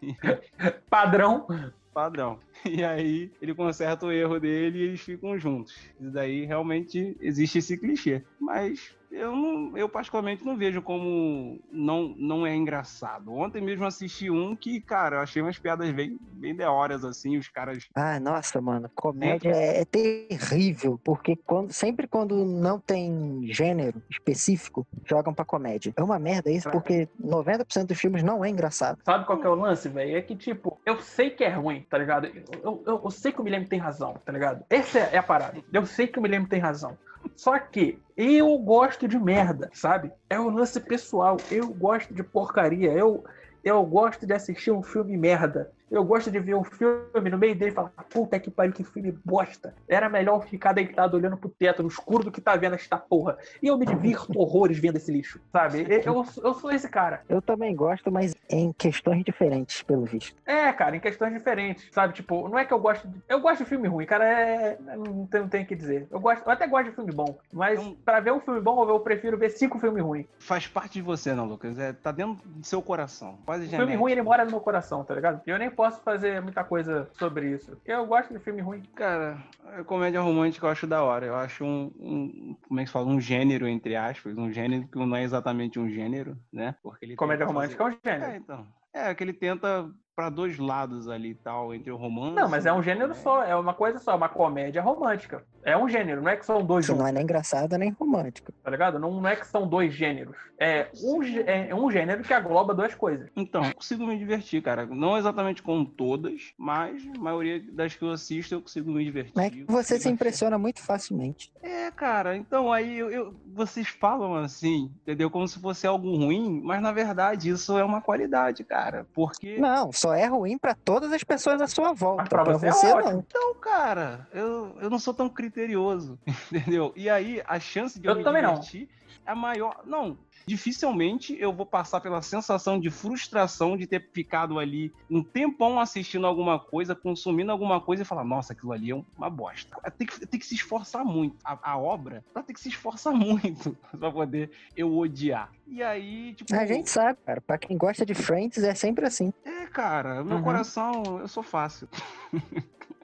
Padrão. Padrão. E aí ele conserta o erro dele e eles ficam juntos. E daí realmente existe esse clichê. Mas eu, não, eu particularmente não vejo como não, não é engraçado. Ontem mesmo assisti um que, cara, eu achei umas piadas bem, bem de horas, assim, os caras... Ah, nossa, mano, comédia é, é terrível, porque quando, sempre quando não tem gênero específico, jogam pra comédia. É uma merda isso, porque 90% dos filmes não é engraçado. Sabe qual que é o lance, velho? É que, tipo, eu sei que é ruim, tá ligado? Eu, eu, eu sei que o Guilherme tem razão, tá ligado? Essa é a parada. Eu sei que o Guilherme tem razão. Só que eu gosto de merda, sabe? É um lance pessoal. Eu gosto de porcaria. Eu, eu gosto de assistir um filme merda. Eu gosto de ver um filme no meio dele e falar, puta que pariu, que filme bosta. Era melhor ficar deitado olhando pro teto, no escuro do que tá vendo esta porra. E eu me divirto horrores vendo esse lixo, sabe? Eu, eu sou esse cara. Eu também gosto, mas em questões diferentes, pelo visto. É, cara, em questões diferentes, sabe? Tipo, não é que eu gosto de... Eu gosto de filme ruim, cara, é... Não tem, não tem o que dizer. Eu, gosto... eu até gosto de filme bom, mas então, pra ver um filme bom, eu prefiro ver cinco filmes ruins. Faz parte de você, não, Lucas? É, tá dentro do seu coração. Quase o filme ruim, ele mora no meu coração, tá ligado? E eu nem posso fazer muita coisa sobre isso. Eu gosto de filme ruim. Cara, a comédia romântica eu acho da hora. Eu acho um, um, como é que se fala? Um gênero, entre aspas. Um gênero que não é exatamente um gênero, né? Porque ele comédia romântica fazer... é um gênero. É, então. É, que ele tenta para dois lados ali tal, entre o romance. Não, mas é um gênero só, é uma coisa só, uma comédia romântica. É um gênero, não é que são dois Isso não é nem engraçado nem romântico. tá ligado? Não, não é que são dois gêneros. É um, é um gênero que agloba duas coisas. Então, eu consigo me divertir, cara. Não exatamente com todas, mas a maioria das que eu assisto eu consigo me divertir. Mas é que você se impressiona muito facilmente. É, cara, então aí eu, eu- vocês falam assim, entendeu? Como se fosse algo ruim, mas na verdade isso é uma qualidade, cara. Porque. Não, só é ruim pra todas as pessoas à sua volta. Mas pra pra você é você ótimo. não. Então, cara, eu, eu não sou tão criterioso, entendeu? E aí a chance de eu, Eu me também não. divertir é maior. Não, dificilmente eu vou passar pela sensação de frustração de ter ficado ali um tempão assistindo alguma coisa, consumindo alguma coisa e falar, nossa, aquilo ali é uma bosta. Tem que, tem que se esforçar muito. A, a obra, ela tem que se esforçar muito pra poder eu odiar. E aí, tipo. A gente sabe, cara. Pra quem gosta de Friends é sempre assim. É, cara, meu Uhum. coração, eu sou fácil.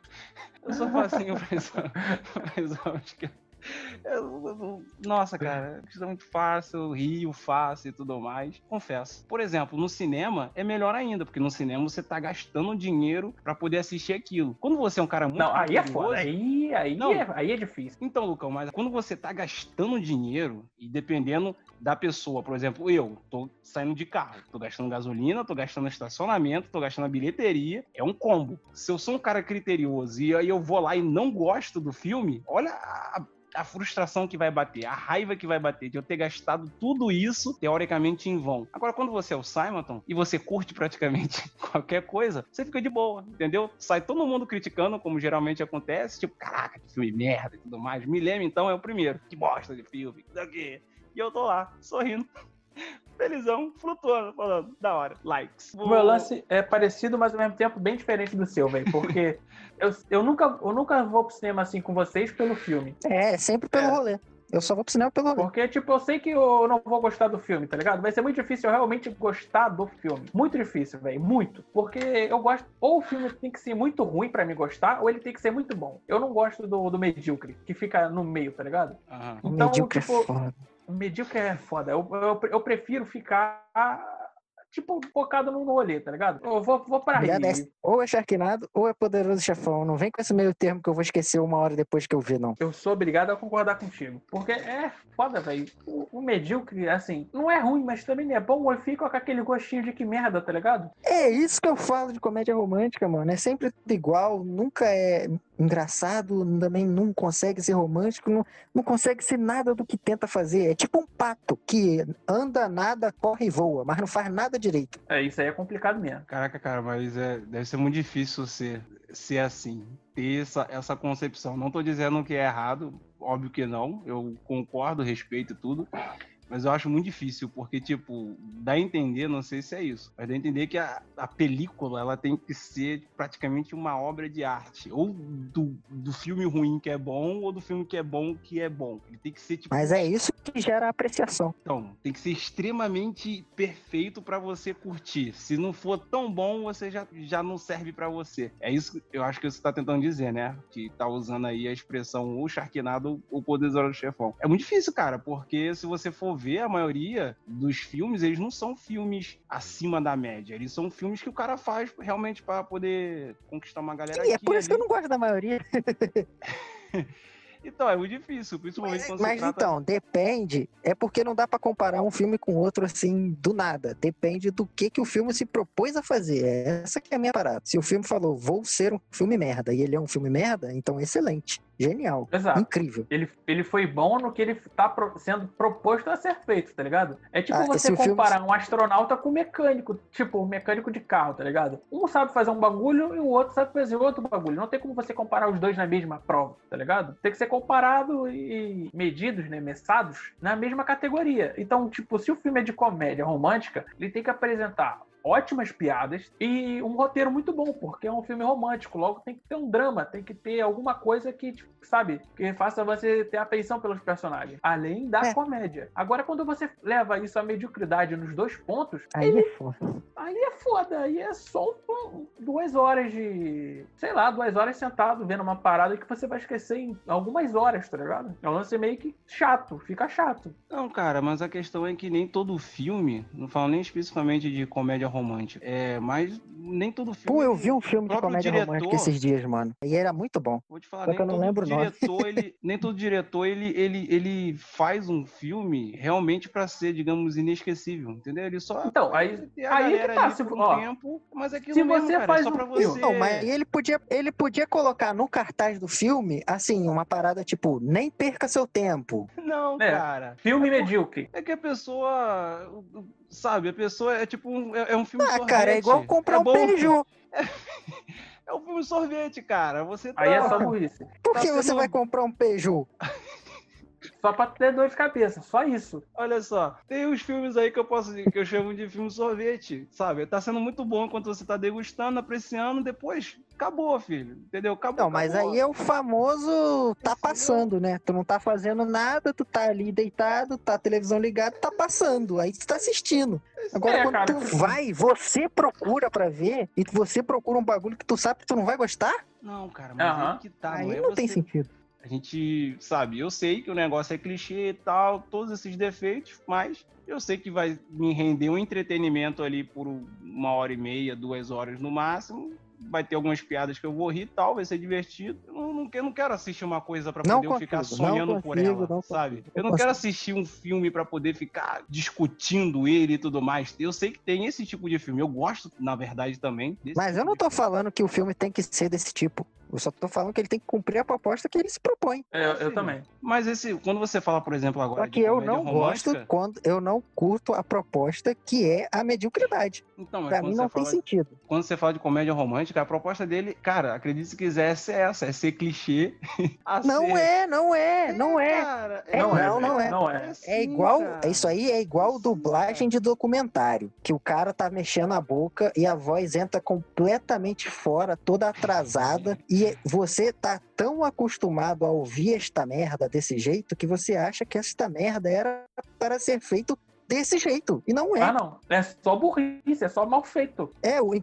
eu sou facinho pra eu eu- eu- nossa, cara, isso é muito fácil, eu rio fácil e tudo mais. Confesso. Por exemplo, no cinema é melhor ainda, porque no cinema você tá gastando dinheiro pra poder assistir aquilo. Quando você é um cara muito. Não, aí é foda. Aí, aí, Não. é, aí é difícil. então, Lucão, mas quando você tá gastando dinheiro, e dependendo da pessoa, por exemplo, eu tô saindo de carro, tô gastando gasolina, tô gastando estacionamento, tô gastando a bilheteria, é um combo. Se eu sou um cara criterioso e aí eu vou lá e não gosto do filme, olha a, a frustração que vai bater, a raiva que vai bater de eu ter gastado tudo isso, teoricamente, em vão. Agora, quando você é o Simonton e você curte praticamente qualquer coisa, você fica de boa, entendeu? Sai todo mundo criticando, como geralmente acontece, tipo, caraca, que filme merda e tudo mais. Me lembra, então, é o primeiro. Que bosta de filme, que. E eu tô lá, sorrindo, felizão, flutuando, falando, da hora, likes. O meu lance é parecido, mas ao mesmo tempo bem diferente do seu, velho. Porque eu, eu, nunca, eu nunca vou pro cinema assim com vocês pelo filme. É, sempre pelo É. rolê. Eu só vou pro cinema pelo rolê. Porque, tipo, eu sei que eu não vou gostar do filme, tá ligado? Vai ser muito difícil eu realmente gostar do filme. Muito difícil, velho. Muito. Porque eu gosto. Ou o filme tem que ser muito ruim pra me gostar, ou ele tem que ser muito bom. Eu não gosto do, do medíocre, que fica no meio, tá ligado? O Então, medíocre tipo, é foda. Medíocre é foda. Eu, eu, eu prefiro ficar. Tipo, focado no rolê, tá ligado? Eu vou, vou pra rir. é- Ou é Sharknado, ou é Poderoso Chefão. Não vem com esse meio termo que eu vou esquecer uma hora depois que eu ver, não. Eu sou obrigado a concordar contigo. Porque é foda, velho. O, o medíocre, assim, não é ruim, mas também não é bom. Eu fico com aquele gostinho de que merda, tá ligado? É isso que eu falo de comédia romântica, mano. É sempre tudo igual, nunca é engraçado, também não consegue ser romântico, não, não consegue ser nada do que tenta fazer. É tipo um pato que anda, nada, corre e voa, mas não faz nada direito. É, isso aí é complicado mesmo. Caraca, cara, mas é, deve ser muito difícil ser, ser assim, ter essa, essa concepção. Não tô dizendo que é errado, óbvio que não, eu concordo, respeito tudo, mas eu acho muito difícil, porque, tipo, dá a entender, não sei se é isso, mas dá a entender que a, a película, ela tem que ser praticamente uma obra de arte, ou do, do filme ruim que é bom, ou do filme que é bom que é bom. Ele tem que ser, tipo, Mas é isso que gera apreciação. então, tem que ser extremamente perfeito pra você curtir. Se não for tão bom, você já, já não serve pra você. É isso que eu acho que você tá tentando dizer, né? Que tá usando aí a expressão ou Sharknado ou Poderoso Chefão. É muito difícil, cara, porque se você for ver, a maioria dos filmes, eles não são filmes acima da média. Eles são filmes que o cara faz realmente pra poder conquistar uma galera E é aqui por isso que eu não gosto da maioria. Então, é muito difícil, principalmente quando Mas se trata... então, depende. É porque não dá pra comparar um filme com outro assim do nada. Depende do que, que o filme se propôs a fazer. É Essa que é a minha parada. Se o filme falou, vou ser um filme merda, e ele é um filme merda, então excelente. Genial. Exato. Incrível. Ele, ele foi bom no que ele tá pro- sendo proposto a ser feito, tá ligado? É tipo Ah, você esse filme- comparar um astronauta com um mecânico, tipo, um mecânico de carro, tá ligado? Um sabe fazer um bagulho e o outro sabe fazer outro bagulho. Não tem como você comparar os dois na mesma prova, tá ligado? Tem que ser comparado e medidos, né, meçados na mesma categoria. Então, tipo, se o filme é de comédia romântica, ele tem que apresentar ótimas piadas e um roteiro muito bom, porque é um filme romântico. Logo tem que ter um drama, tem que ter alguma coisa que, tipo, sabe, que faça você ter afeição pelos personagens, além da É. comédia. Agora, quando você leva isso à mediocridade nos dois pontos, Aí é foda. aí é foda, aí é só duas horas de, sei lá, duas horas sentado vendo uma parada que você vai esquecer em algumas horas, tá ligado? É um lance meio que chato, fica chato. Não, cara, mas a questão é que nem todo filme, não falo nem especificamente de comédia romântica. É, mas nem todo filme. Pô, eu vi um filme de comédia diretor- romântica esses dias, mano. E era muito bom. Vou te falar, Só nem que eu não todo lembro diretor, ele, nem todo diretor ele, ele, ele faz um filme realmente pra ser, digamos, inesquecível, entendeu? Ele só Então, aí- aí que galera tá, se- por um ó, tempo, mas é aquilo se mesmo, você cara, faz só um pra filme- você. Não, mas ele podia, ele podia colocar no cartaz do filme, assim, uma parada tipo, nem perca seu tempo. Não, É. cara. Filme É medíocre. É que a pessoa, sabe, a pessoa é tipo um, é, é um filme Ah, sorvete. cara, é igual comprar É um bom. beijo. É um filme sorvete, cara. Você tá... Aí é só burrice. Por Tá que você sendo- vai comprar um Peugeot? Só pra ter dor de cabeça, só isso. Olha só, tem uns filmes aí que eu posso que eu chamo de filme sorvete, sabe? Tá sendo muito bom enquanto você tá degustando, apreciando, depois acabou, filho. Entendeu? Acabou. Não, mas acabou. aí é o famoso tá passando, né? Tu não tá fazendo nada, tu tá ali deitado, tá a televisão ligada, tá passando. Aí tu tá assistindo. Agora, É, quando cara. tu vai, você procura pra ver, e você procura um bagulho que tu sabe que tu não vai gostar, Não, cara, mas Aham. aí que tá, aí não é não tem você- sentido. A gente, sabe, eu sei que o negócio é clichê e tal, todos esses defeitos, mas eu sei que vai me render um entretenimento ali por uma hora e meia, duas horas no máximo. Vai ter algumas piadas que eu vou rir e tal, vai ser divertido. Eu não, não, quero- não quero assistir uma coisa pra Não poder eu ficar consigo, não sonhando por consigo, ela, não sabe? consigo, Eu não quero assistir um filme pra poder ficar discutindo ele e tudo mais. Eu sei que tem esse tipo de filme. Eu gosto, na verdade, também. Mas tipo eu não tô falando que o filme tem que ser desse tipo. Eu só tô falando que ele tem que cumprir a proposta que ele se propõe. É, eu, eu também. Mas esse, quando você fala, por exemplo, agora Só de que eu não gosto quando eu não curto a proposta que é a mediocridade. Então, mas Pra mim não tem fala sentido. quando você fala de comédia romântica, a proposta dele, cara, acredite se quiser, é ser essa, é ser clichê. Não ser- é, não é, não é. Cara, É, não, não, é, não é. Não é. sim, É igual, cara. isso aí é igual dublagem de documentário, que o cara tá mexendo a boca e a voz entra completamente fora, toda atrasada, e você tá tão acostumado a ouvir esta merda desse jeito que você acha que esta merda era para ser feito desse jeito. E não é. Ah, não. É só burrice, é só mal feito. É, o é,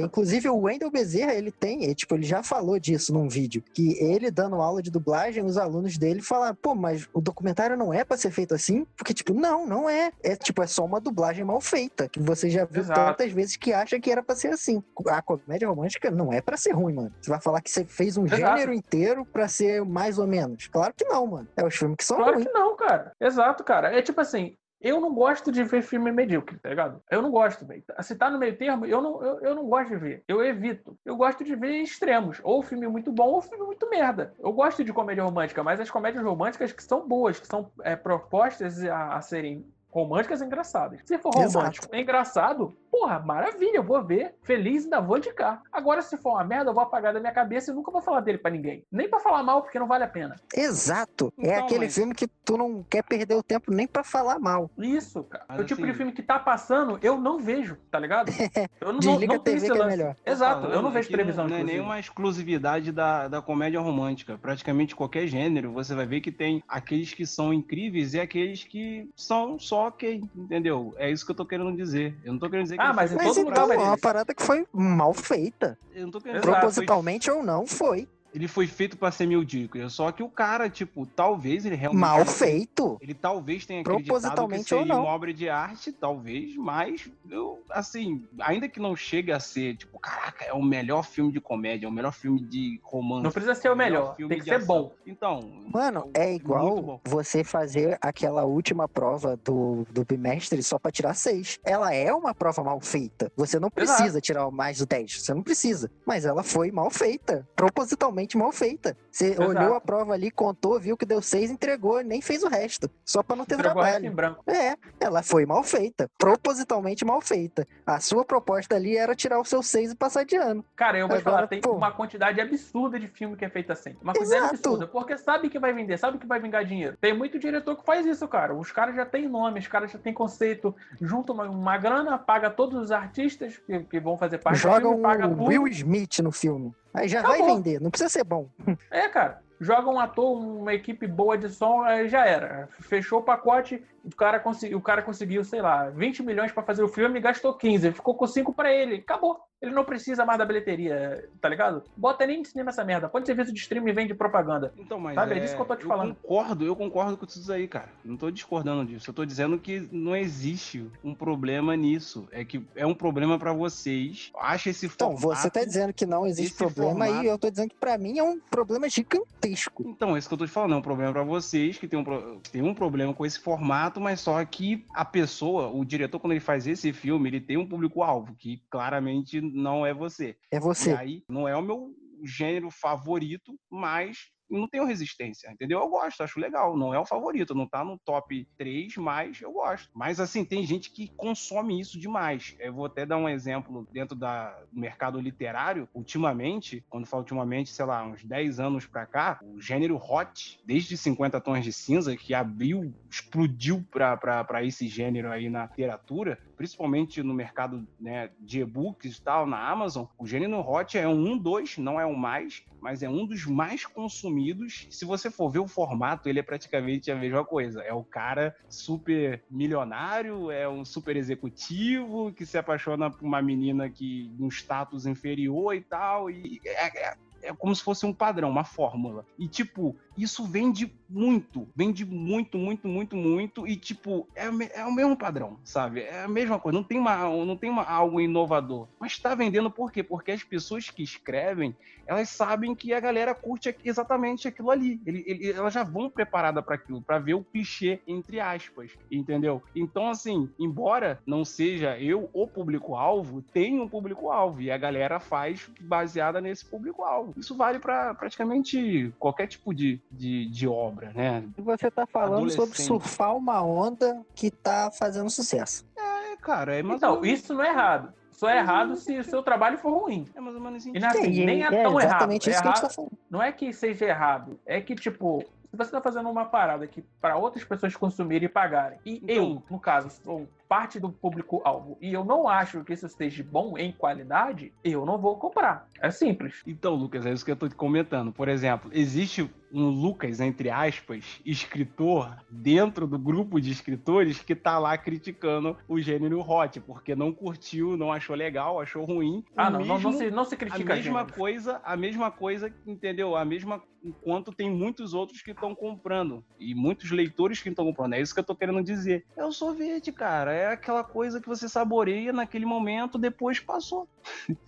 inclusive o Wendel Bezerra, ele tem, é, tipo, ele já falou disso num vídeo, que ele dando aula de dublagem, os alunos dele falaram, pô, mas o documentário não é pra ser feito assim? Porque, tipo, não, não é. É, tipo, é só uma dublagem mal feita, que você já viu Exato. tantas vezes que acha que era pra ser assim. A comédia romântica não é pra ser ruim, mano. Você vai falar que você fez um Exato. gênero inteiro pra ser mais ou menos. Claro que não, mano. É os filmes que são Claro ruins. que não, cara. Exato, cara. É tipo assim, eu não gosto de ver filme medíocre, tá ligado? Eu não gosto, velho. Se tá no meio termo, eu não, eu, eu não gosto de ver. Eu evito. Eu gosto de ver extremos. Ou filme muito bom, ou filme muito merda. Eu gosto de comédia romântica, mas as comédias românticas que são boas, que são é, propostas a, a serem românticas e engraçadas. Se for Exato. romântico é engraçado, porra, maravilha, eu vou ver, feliz e ainda vou indicar. Agora, se for uma merda, eu vou apagar da minha cabeça e nunca vou falar dele pra ninguém. Nem pra falar mal, porque não vale a pena. Exato. é Então, aquele mas- filme que tu não quer perder o tempo nem pra falar mal. Isso, cara. Mas o tipo de assim- filme que tá passando, eu não vejo, tá ligado? Eu não, Desliga não a tenho TV que é melhor. Exato, eu não vejo televisão, Não é nenhuma exclusividade da, da comédia romântica. Praticamente qualquer gênero, você vai ver que tem aqueles que são incríveis e aqueles que são só ok, entendeu? É isso que eu tô querendo dizer. Eu não tô querendo dizer que Ah, ele mas foi em Mas todo lugar então, vai é uma parada que foi mal feita. Eu não tô querendo que Exato. foi Propositalmente ou não, foi. Ele foi feito pra ser medíocre. Só que o cara, tipo, talvez ele realmente. Mal feito. Ele talvez tenha acreditado que seria uma obra de arte, talvez, mas eu, assim, ainda que não chegue a ser, tipo, caraca, é o melhor filme de comédia, é o melhor filme de romance. Não precisa ser o melhor, filme tem que de ser ação. bom. Então, Mano, é muito igual você fazer aquela última prova do, do bimestre só pra tirar seis. Ela é uma prova mal feita. Você não Exato. precisa tirar mais de 10. Você não precisa. Mas ela foi mal feita. Propositalmente mal feita. Você Exato. olhou a prova ali, contou, viu que deu seis, entregou, nem fez o resto. Só pra não ter Entregou resto em trabalho. branco. É, ela foi mal feita. Propositalmente mal feita. A sua proposta ali era tirar o seu seis e passar de ano. Cara, eu vou te Agora, falar, tem pô. uma quantidade absurda de filme que é feito assim. Uma quantidade Exato. absurda, porque sabe que vai vender, sabe que vai vingar dinheiro. Tem muito diretor que faz isso, cara. Os caras já têm nome, os caras já têm conceito, junta uma, uma grana, paga todos os artistas que, que vão fazer parte do Joga filme, um paga tudo. Will Smith no filme. Aí já vai Acabou. vender. Não precisa ser bom. É, cara. Joga um ator, uma equipe boa de som, aí já era. Fechou o pacote, o cara, consegui, o cara conseguiu, sei lá, 20 milhões pra fazer o filme e gastou 15. Ficou com 5 pra ele. Acabou. Ele não precisa mais da bilheteria, tá ligado? Bota nem de cinema essa merda. Põe serviço de streaming e vende propaganda. Então, mas Sabe? É é disso que eu tô te falando. concordo, eu concordo com isso aí, cara. Não tô discordando disso. Eu tô dizendo que não existe um problema nisso. É que é um problema pra vocês. Acha esse Então, formato... você tá dizendo que não existe problema formato- e eu tô dizendo que pra mim é um problema gigantesco. Então, é isso que eu tô te falando, é um problema pra vocês que tem um, pro- que tem um problema com esse formato, mas só que a pessoa, o diretor, quando ele faz esse filme, ele tem um público-alvo, que claramente não é você. É E você. aí, não é o meu gênero favorito, mas não tenho resistência, entendeu? Eu gosto, acho legal. Não é o favorito, não tá no top 3, mas eu gosto. Mas assim, tem gente que consome isso demais. Eu vou até dar um exemplo dentro da- do mercado literário. Ultimamente, quando falo ultimamente, sei lá, uns 10 anos pra cá, o gênero hot, desde 50 tons de cinza, que abriu, explodiu pra- pra pra esse gênero aí na literatura, principalmente no mercado né, de e-books e tal, na Amazon, o gênero hot é um, dois, não é o mais, mas é um dos mais consumidos. Se você for ver o formato, ele é praticamente a mesma coisa. É o cara super milionário, é um super executivo que se apaixona por uma menina que um status inferior e tal. E é, é- é como se fosse um padrão, uma fórmula. E, tipo, isso vende muito. Vende muito, muito, muito, muito. E, tipo, é, é o mesmo padrão, sabe? É a mesma coisa. Não tem, uma, não tem uma, algo inovador. Mas tá vendendo por quê? Porque as pessoas que escrevem, elas sabem que a galera curte exatamente aquilo ali. Ele- ele- elas já vão preparada para aquilo, para ver o clichê, entre aspas. Entendeu? Então, assim, embora não seja eu o público-alvo, tem um público-alvo. E a galera faz baseada nesse público-alvo. Isso vale para praticamente qualquer tipo de, de, de obra, né? E você tá falando sobre surfar uma onda que tá fazendo sucesso. É, cara, é mais Então, isso não é errado. Só é errado se o seu trabalho for ruim. é mais ou menos assim. E não é assim, E- nem é é tão errado. É isso que a gente errado- tá. Não é que seja errado, é que, tipo, se você tá fazendo uma parada que para outras pessoas consumirem e pagarem, e Então- eu, no caso, sou parte do público-alvo, e eu não acho que isso esteja bom em qualidade, eu não vou comprar. É simples. Então, Lucas, é isso que eu tô te comentando. Por exemplo, existe um Lucas, entre aspas, escritor, dentro do grupo de escritores que tá lá criticando o gênero hot, porque não curtiu, não achou legal, achou ruim. Ah, não, não, não mesmo- se, não se a critica mesma gêneros. coisa, a mesma coisa, entendeu? A mesma enquanto tem muitos outros que estão comprando e muitos leitores que estão comprando. É isso que eu tô querendo dizer. É o sorvete, cara. É aquela coisa que você saboreia naquele momento, depois passou.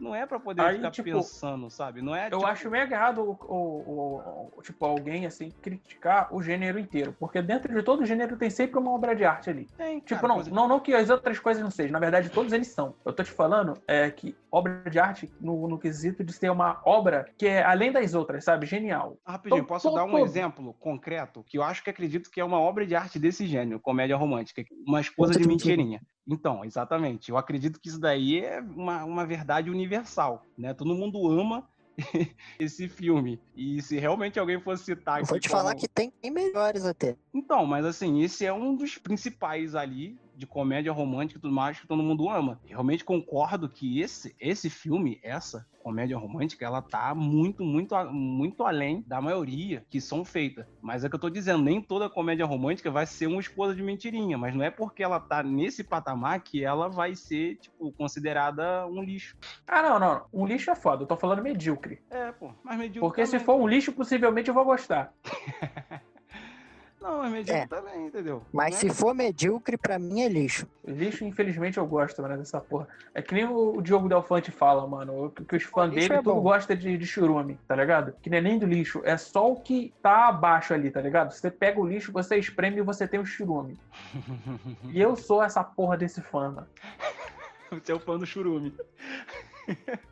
Não é pra poder Aí, ficar tipo, pensando, sabe? Não é Eu tipo, acho mega errado o, o- o- tipo, alguém assim criticar o gênero inteiro. Porque dentro de todo gênero tem sempre uma obra de arte ali. tem, Tipo, cara, não, coisa- não, não que as outras coisas não sejam. Na verdade, todos eles são. Eu tô te falando é que obra de arte, no, no quesito de ser uma obra que é além das outras, sabe? Genial. Rapidinho, Tô- posso tô dar um todo. exemplo concreto que eu acho que acredito que é uma obra de arte desse gênero, comédia romântica, uma esposa de mentirinha. Então, exatamente. Eu acredito que isso daí é uma, uma verdade universal, né? Todo mundo ama esse filme. E se realmente alguém fosse citar Eu vou te falar como- que tem melhores até. Então, mas assim, esse é um dos principais ali de comédia romântica e tudo mais que todo mundo ama. Realmente concordo que esse, esse filme, essa comédia romântica, ela tá muito, muito, muito além da maioria que são feitas. Mas é que eu tô dizendo, nem toda comédia romântica vai ser uma esposa de mentirinha, mas não é porque ela tá nesse patamar que ela vai ser, tipo, considerada um lixo. Ah, não, não. Um lixo é foda. Eu tô falando medíocre. É, pô, mas medíocre Porque se também. for um lixo, possivelmente eu vou gostar. Não, mas medíocre É. também, entendeu? Mas Né? se for medíocre, pra mim é lixo. Lixo, infelizmente, eu gosto, mano, dessa porra. É que nem o Diogo Delfante fala, mano. Que os fãs lixo dele é tudo gosta de, de churume, tá ligado? Que nem nem do lixo. É só o que tá abaixo ali, tá ligado? Você pega o lixo, você espreme e você tem o churume. E eu sou essa porra desse fã, mano. Você é o fã do churume.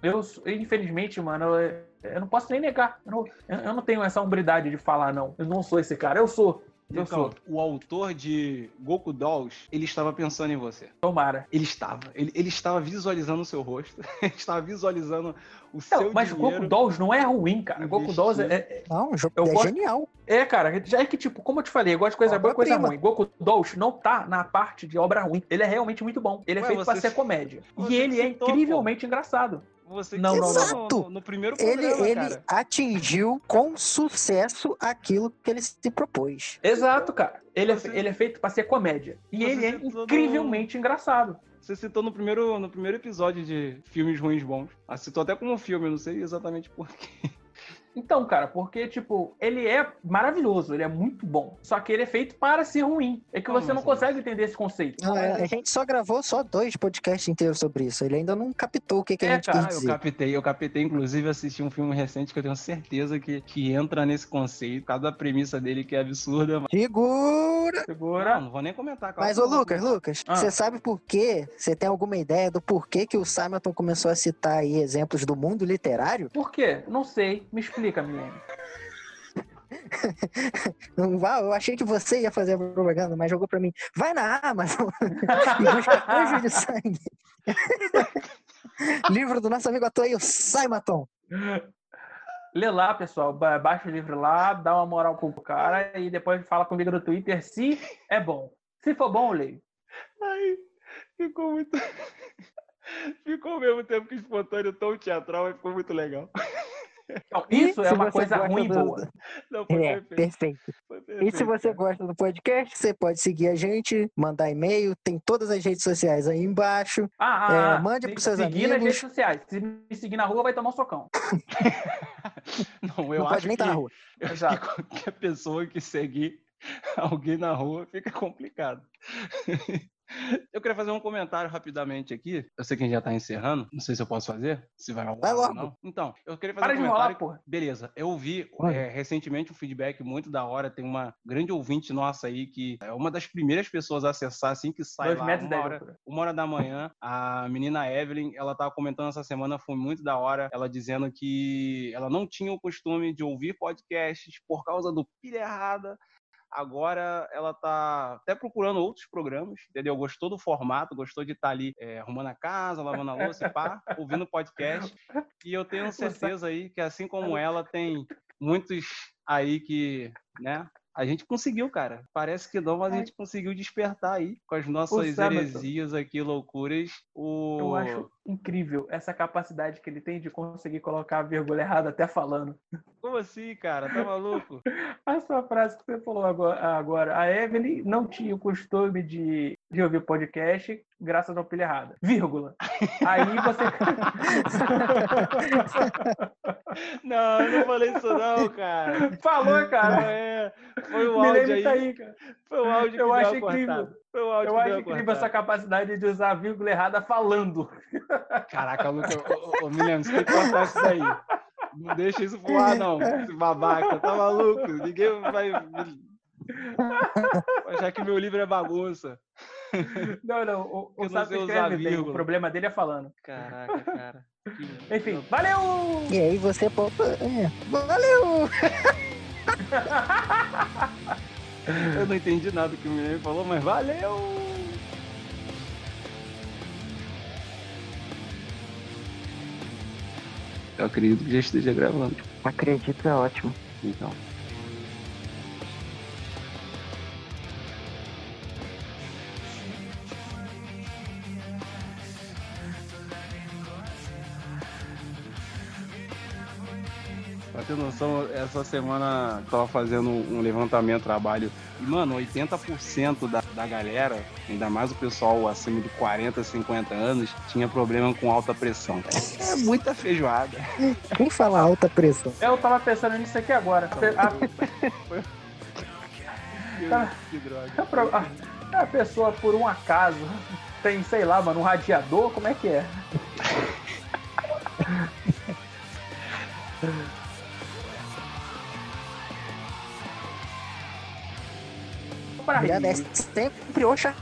Eu, sou- infelizmente, mano, eu, eu não posso nem negar. Eu não, eu não tenho essa hombridade de falar, não. Eu não sou esse cara. Eu sou. Então, o autor de Goku Dolls, ele estava pensando em você. Tomara. Ele estava. Ele, ele estava visualizando o seu rosto. Ele estava visualizando o Não, seu mas dinheiro. Goku Dolls não é ruim, cara. Goku. Dolls é, é- Não, o jogo Eu é gosto- genial. É, cara, já é que, tipo, como eu te falei, eu gosto de coisa boa e coisa ruim. Goku Dolls não tá na parte de obra ruim. Ele é realmente muito bom. Ele é Ué, feito pra você- ser comédia. você E ele é incrivelmente engraçado. Você Não, que não, citou não. no, no- primeiro Ele, programa, ele cara. atingiu com sucesso aquilo que ele se propôs. Exato, cara. Ele é, ele é feito pra ser comédia. E Você ele é citou no- incrivelmente engraçado. Você citou no primeiro, no primeiro episódio de filmes ruins bons. Ah, citou até como filme, eu não sei exatamente porquê. Então, cara, porque, tipo, ele é maravilhoso, ele é muito bom. Só que ele é feito para ser ruim. É que você não assim? consegue entender esse conceito. Não, é, a gente só gravou só dois podcasts inteiros sobre isso. Ele ainda não captou o que, que a É, gente cara, quis Ah, eu dizer. captei, eu captei, inclusive, assisti um filme recente que eu tenho certeza que, que entra nesse conceito, por causa da premissa dele que é absurda. Mas... Segura! Segura. Não, não vou nem comentar. calma. Mas, ô Lucas, Lucas, Ah. você sabe por quê? Você tem alguma ideia do porquê que o Simonton começou a citar aí exemplos do mundo literário? Por quê? Não sei. Me explica, menino. Não vá, eu achei que você ia fazer a propaganda, mas jogou pra mim. Vai na Amazon e busca Anjo de Sangue. Livro do nosso amigo ator aí, o Simonton. Lê lá, pessoal. Ba- Baixa o livro lá, dá uma moral pro cara e depois fala comigo no Twitter se é bom. Se for bom, eu leio. Ai, ficou muito. ficou ao mesmo tempo que espontâneo, tão teatral, mas ficou muito legal. Então, E isso é uma coisa ruim e do- boa. Não, foi É, perfeito. perfeito. foi E se perfeito, você cara. gosta do podcast, você pode seguir a gente, mandar e-mail, tem todas as redes sociais aí embaixo. Ah, ah, É, ah, mande pros seus seguir nas amigos. redes sociais. Se me seguir na rua, vai tomar um socão. Não, eu não acho pode nem que, estar na rua. eu acho Exato. que qualquer pessoa que seguir alguém na rua fica complicado. Eu queria fazer um comentário rapidamente aqui. Eu sei que a gente já tá encerrando. Não sei se eu posso fazer. Se vai ao Vai logo. não. Então, eu queria fazer Para um de comentário. enrolar, porra. Beleza, eu vi Olha. é, recentemente um feedback muito da hora. Tem uma grande ouvinte nossa aí que é uma das primeiras pessoas a acessar assim que sai Dois lá metros uma de hora, uma hora da manhã. A menina Evelyn, ela tava comentando essa semana, foi muito da hora. Ela dizendo que ela não tinha o costume de ouvir podcasts por causa do pilha errada. Agora ela tá até procurando outros programas, entendeu? Gostou do formato, gostou de estar ali é, arrumando a casa, lavando a louça e pá, ouvindo podcast. E eu tenho certeza aí que assim como ela, tem muitos aí que, né? A gente conseguiu, cara. Parece que não, mas a gente conseguiu despertar aí com as nossas heresias aqui, loucuras. O... Eu acho incrível essa capacidade que ele tem de conseguir colocar a vírgula errada até falando. Como assim, cara? Tá maluco? A sua frase que você falou agora, agora. a Evelyn não tinha o costume de, de ouvir podcast graças ao pilha errada. Vírgula. Aí você. Não, eu não falei isso não, cara. Falou, Não cara. é. Foi o áudio aí. tá aí, cara. Foi o áudio que Eu deu acho incrível. Foi o áudio Eu que acho incrível essa capacidade de usar a vírgula errada falando. Caraca, Luca, ô, ô, ô, Milena, você tem que cortar isso daí. Não deixa isso voar, não. Esse babaca, tá maluco? Ninguém vai. vai achar que meu livro é bagunça. Não, não. O, o não Sato sei usar escreve bem. O problema dele é falando. Caraca, cara. Enfim, valeu! E aí você pode. É, valeu! Eu não entendi nada do que o Milena falou, mas valeu! Eu acredito que já esteja gravando. Acredito, é ótimo. Então. Ter noção, essa semana eu tava fazendo um levantamento trabalho e, mano, 80% da, da galera, ainda mais o pessoal acima de 40, 50 anos, tinha problema com alta pressão. É muita feijoada. Quem fala alta pressão? Eu tava pensando nisso aqui agora. A, Tá. Que droga. a, pro- a- a pessoa, por um acaso, tem, sei lá, mano, um radiador, como é que é? Pra Mulher rir. desce sempre oxa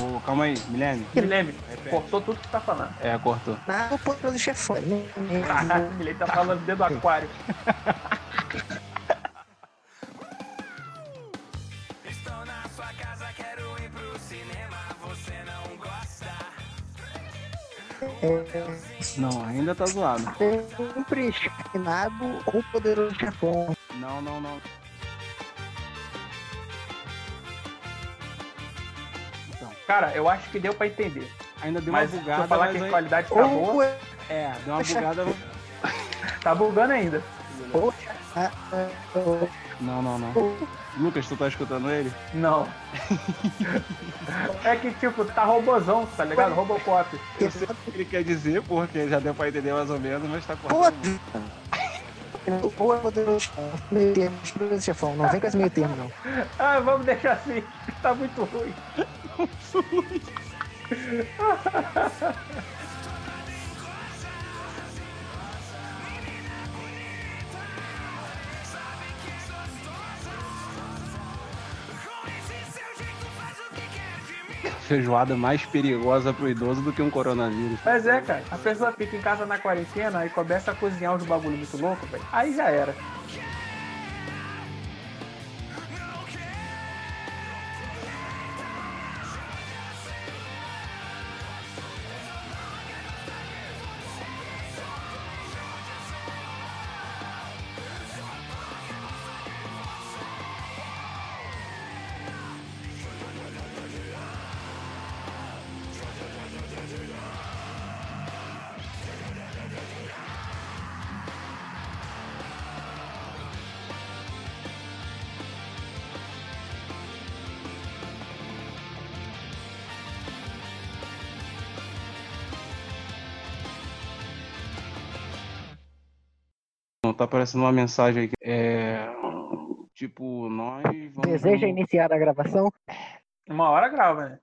Ô, calma aí, Milene. Repete. cortou tudo que você tá falando. É, cortou. na ponta do chefão. Caralho, ele tá falando dentro do aquário. Estou na sua casa, quero ir pro cinema. Você não gosta? Não, ainda tá zoado. Sempre esquinado ou poderoso chefão. Não, não, não. Cara, eu acho que deu pra entender. ainda deu Mas uma se bugada, eu falar mas que a qualidade tá boa, Ou É, deu uma bugada. Tá bugando ainda. Poxa, oh, Não, não, não. Lucas, tu tá escutando ele? Não. é que, tipo, tá robozão, tá ligado? Robocop. Eu sei o que ele quer dizer, porque já deu pra entender mais ou menos, mas tá Pô, cortando. Ou é poderoso meio termo, chefão. Não vem com esse meio termo, não. Ah, vamos deixar assim. Tá muito ruim. Feijoada mais perigosa pro idoso do que um coronavírus. Mas é, cara. A pessoa fica em casa na quarentena e começa a cozinhar uns bagulho muito louco, velho. Aí já era. Aparecendo uma mensagem aqui. É. Tipo, nós vamos. Deseja iniciar a gravação? Uma hora grava, né?